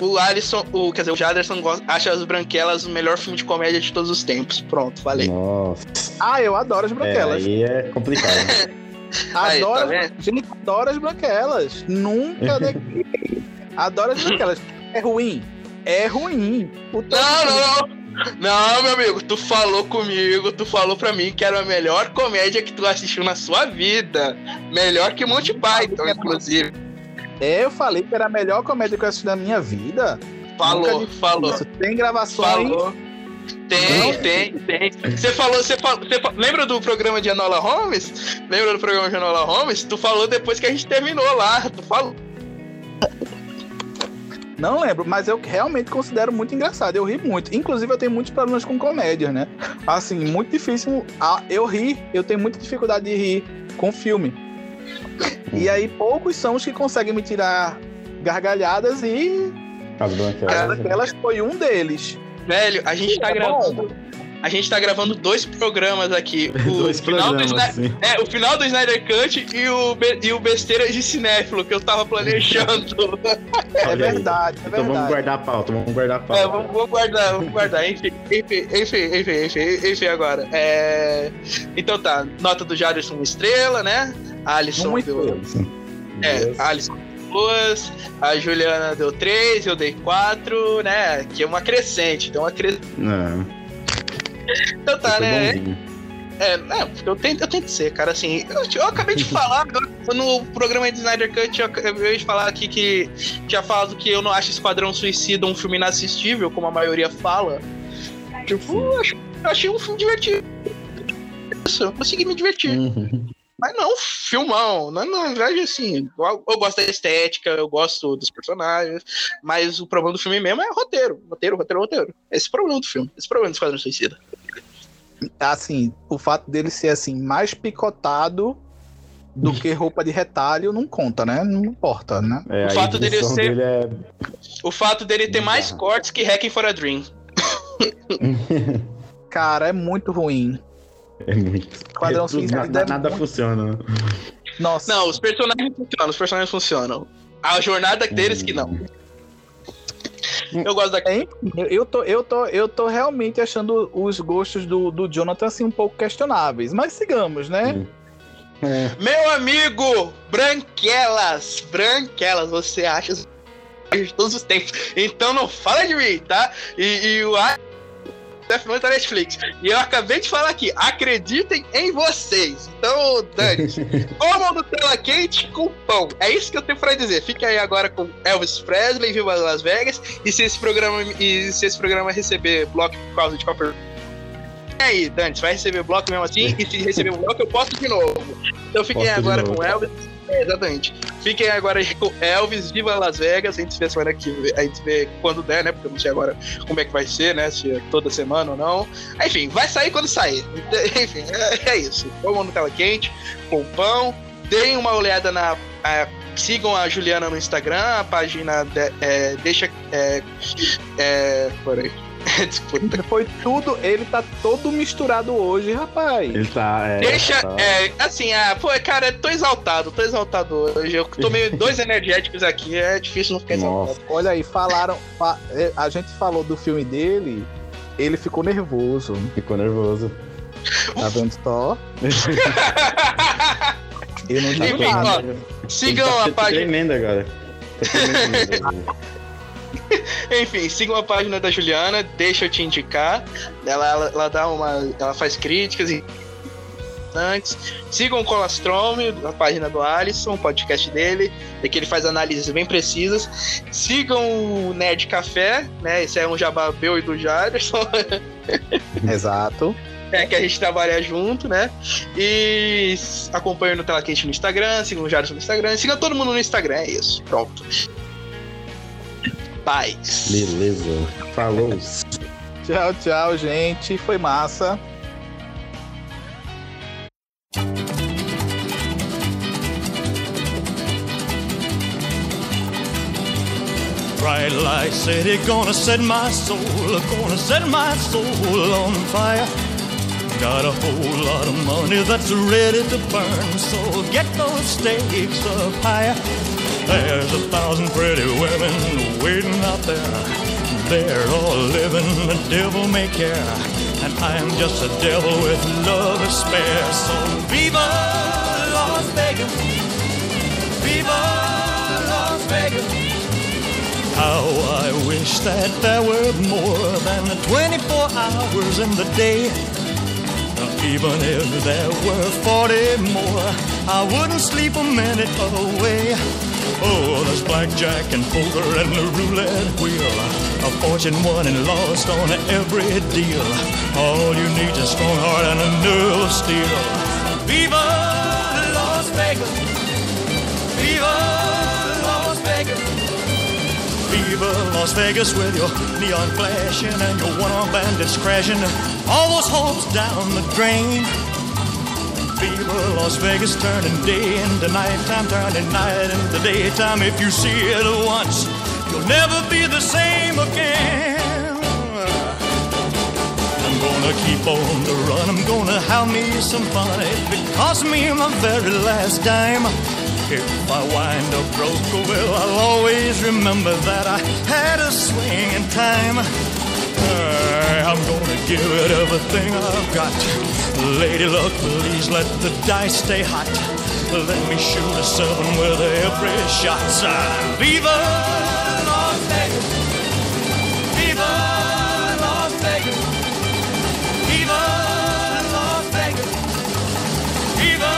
O Alisson, o, quer dizer, o Jaderson gosta- acha as Branquelas o melhor filme de comédia de todos os tempos. Pronto, falei. Nossa. Ah, eu adoro as É, branquelas. aí é complicado. Aí, adoro, tá as- gente, adoro as branquelas. Nunca neguei. Adoro as branquelas. É ruim? É ruim. Não, que- não, não. Não, meu amigo, tu falou comigo, tu falou pra mim que era a melhor comédia que tu assistiu na sua vida. Melhor que Monty Python, inclusive. É, eu falei que era a melhor comédia que eu assisti na minha vida. Falou, falou. isso. Tem gravações. Falou. Tem, Não. tem, tem. Você falou, você falou, você fa- lembra do programa de Enola Holmes? Lembra do programa de Enola Holmes? Tu falou depois que a gente terminou lá. Tu falou. Não lembro, mas eu realmente considero muito engraçado. Eu ri muito. Inclusive, eu tenho muitos problemas com comédia, né? Assim, muito difícil. Ah, eu ri, eu tenho muita dificuldade de rir com filme. E aí, poucos são os que conseguem me tirar gargalhadas e As branquelas. elas foi um deles. Velho, a gente tá É gravando. A gente tá gravando dois programas aqui. O Dois final do programas, Snyder, assim. É, o final do Snyder Cut e o, e o Besteira de Cinéfilo que eu tava planejando. É verdade, é Então vamos verdade. guardar a pauta, vamos guardar a pauta. É, vamos, vamos guardar, vamos guardar. Enfim, enfim, enfim, enfim, enfim, enfim agora. É... Então tá, nota do Jaderson uma estrela, né? A Alisson Uma deu. Sim. É, Deus. a Alisson deu duas, a Juliana deu três, eu dei quatro, né? Que é uma crescente, então uma crescente. Não, Então tá, né? É, não, eu tento, eu tento ser, cara, assim. Eu, eu acabei de falar no programa de Snyder Cut, eu, eu ia falar aqui que tinha falado que eu não acho Esquadrão Suicida um filme inassistível, como a maioria fala. Tipo, eu, ach- eu achei um filme divertido. Isso, eu consegui me divertir. Uhum. Mas não, filmão. Não, na verdade, assim, eu, eu gosto da estética, eu gosto dos personagens, mas o problema do filme mesmo é roteiro. Roteiro, roteiro, roteiro. Esse é o problema do filme. Esse é o problema do Esquadrão Suicida. Assim, o fato dele ser assim, mais picotado do que roupa de retalho não conta, né? Não importa, né? É, O fato dele ser- dele é O fato dele ter mais cortes que Hacking for a Dream. Cara, é muito ruim. É muito. Esquadrão É tudo- nada, nada muito- funciona. Nossa. Não, os personagens funcionam, os personagens funcionam. A jornada deles que não. Eu gosto da. Enfim, eu- eu tô, eu tô, eu tô realmente achando os gostos do, do Jonathan assim um pouco questionáveis. Mas sigamos, né? É. Meu amigo, Branquelas, Branquelas, você acha de todos os tempos. Então não fala de mim, tá? E, e o Death Note da Netflix. E eu acabei de falar aqui, acreditem em vocês. Então, Dani, comam Nutella quente com pão. É isso que eu tenho pra dizer. Fique aí agora com Elvis Presley, Viva Las Vegas. E se esse programa, e se esse programa receber bloco por causa de qualquer e aí, Dani, você vai receber bloco mesmo assim? E se receber um bloco, eu posto de novo. Então fiquem agora novo. com Elvis. Exatamente. Fiquem agora aí com Elvis, Viva Las Vegas. A gente vê semana que vem- a gente vê quando der, né? Porque eu não sei agora como é que vai ser, né? Se é toda semana ou não. Enfim, vai sair quando sair. Enfim, é, é isso. Comam Nutella quente, com pão. Deem uma olhada na. a- sigam a Juliana no Instagram, a página de- é, deixa. É, é, peraí. Foi tudo, ele tá todo misturado hoje, rapaz. Ele tá. É, Deixa, tá- é, assim, ah, pô, cara, tô exaltado, tô exaltado hoje. Eu tomei dois energéticos aqui, é difícil não ficar Nossa. exaltado. Olha aí, falaram. fa- é, A gente falou do filme dele, ele ficou nervoso. Ficou nervoso. Tá vendo só? Eu não Enfim, ó, sigam Ele tá a página. Tremendo agora. Tá tremendo. Enfim, sigam a página da Juliana, deixa eu te indicar. Ela, ela, ela dá uma. Ela faz críticas e. Sigam o Colastrome, a página do Alisson, o podcast dele, é que ele faz análises bem precisas. Sigam o Nerd Café, né? Esse é um jabá meu e do Jarson. Exato. É, que a gente trabalha junto, né? E acompanha no Tela Quente no Instagram, sigam o Jarson no Instagram, siga todo mundo no Instagram, é isso. Pronto. Paz. Beleza. Falou. Tchau, tchau, gente. Foi massa. Bright light city gonna set my soul, gonna set my soul on fire. Got a whole lot of money that's ready to burn, so get those stakes up higher. There's a thousand pretty women waiting out there. They're all living the devil may care, and I'm just a devil with love to spare. So viva Las Vegas, viva Las Vegas. How I wish that there were more than 24 hours in the day. Even if there were 40 more, I wouldn't sleep a minute away. Oh, there's blackjack and poker and the roulette wheel. A fortune won and lost on every deal. All you need is a strong heart and a nerve of steel. Viva Las Vegas! Viva Las Vegas! Viva Las Vegas with your neon flashing and your one-armed bandits crashing. All those hopes down the drain. Viva Las Vegas turning day into nighttime, turning night into daytime. If you see it once, you'll never be the same again. I'm gonna keep on the run. I'm gonna have me some fun. If it costs me my very last dime. If I wind up broke, oh, well, I'll always remember that I had a swing in time. I'm gonna give it everything I've got. Lady luck, please let the dice stay hot. Let me shoot a seven with every shot. Viva Las Vegas! Viva Las Vegas! Viva Las Vegas! Viva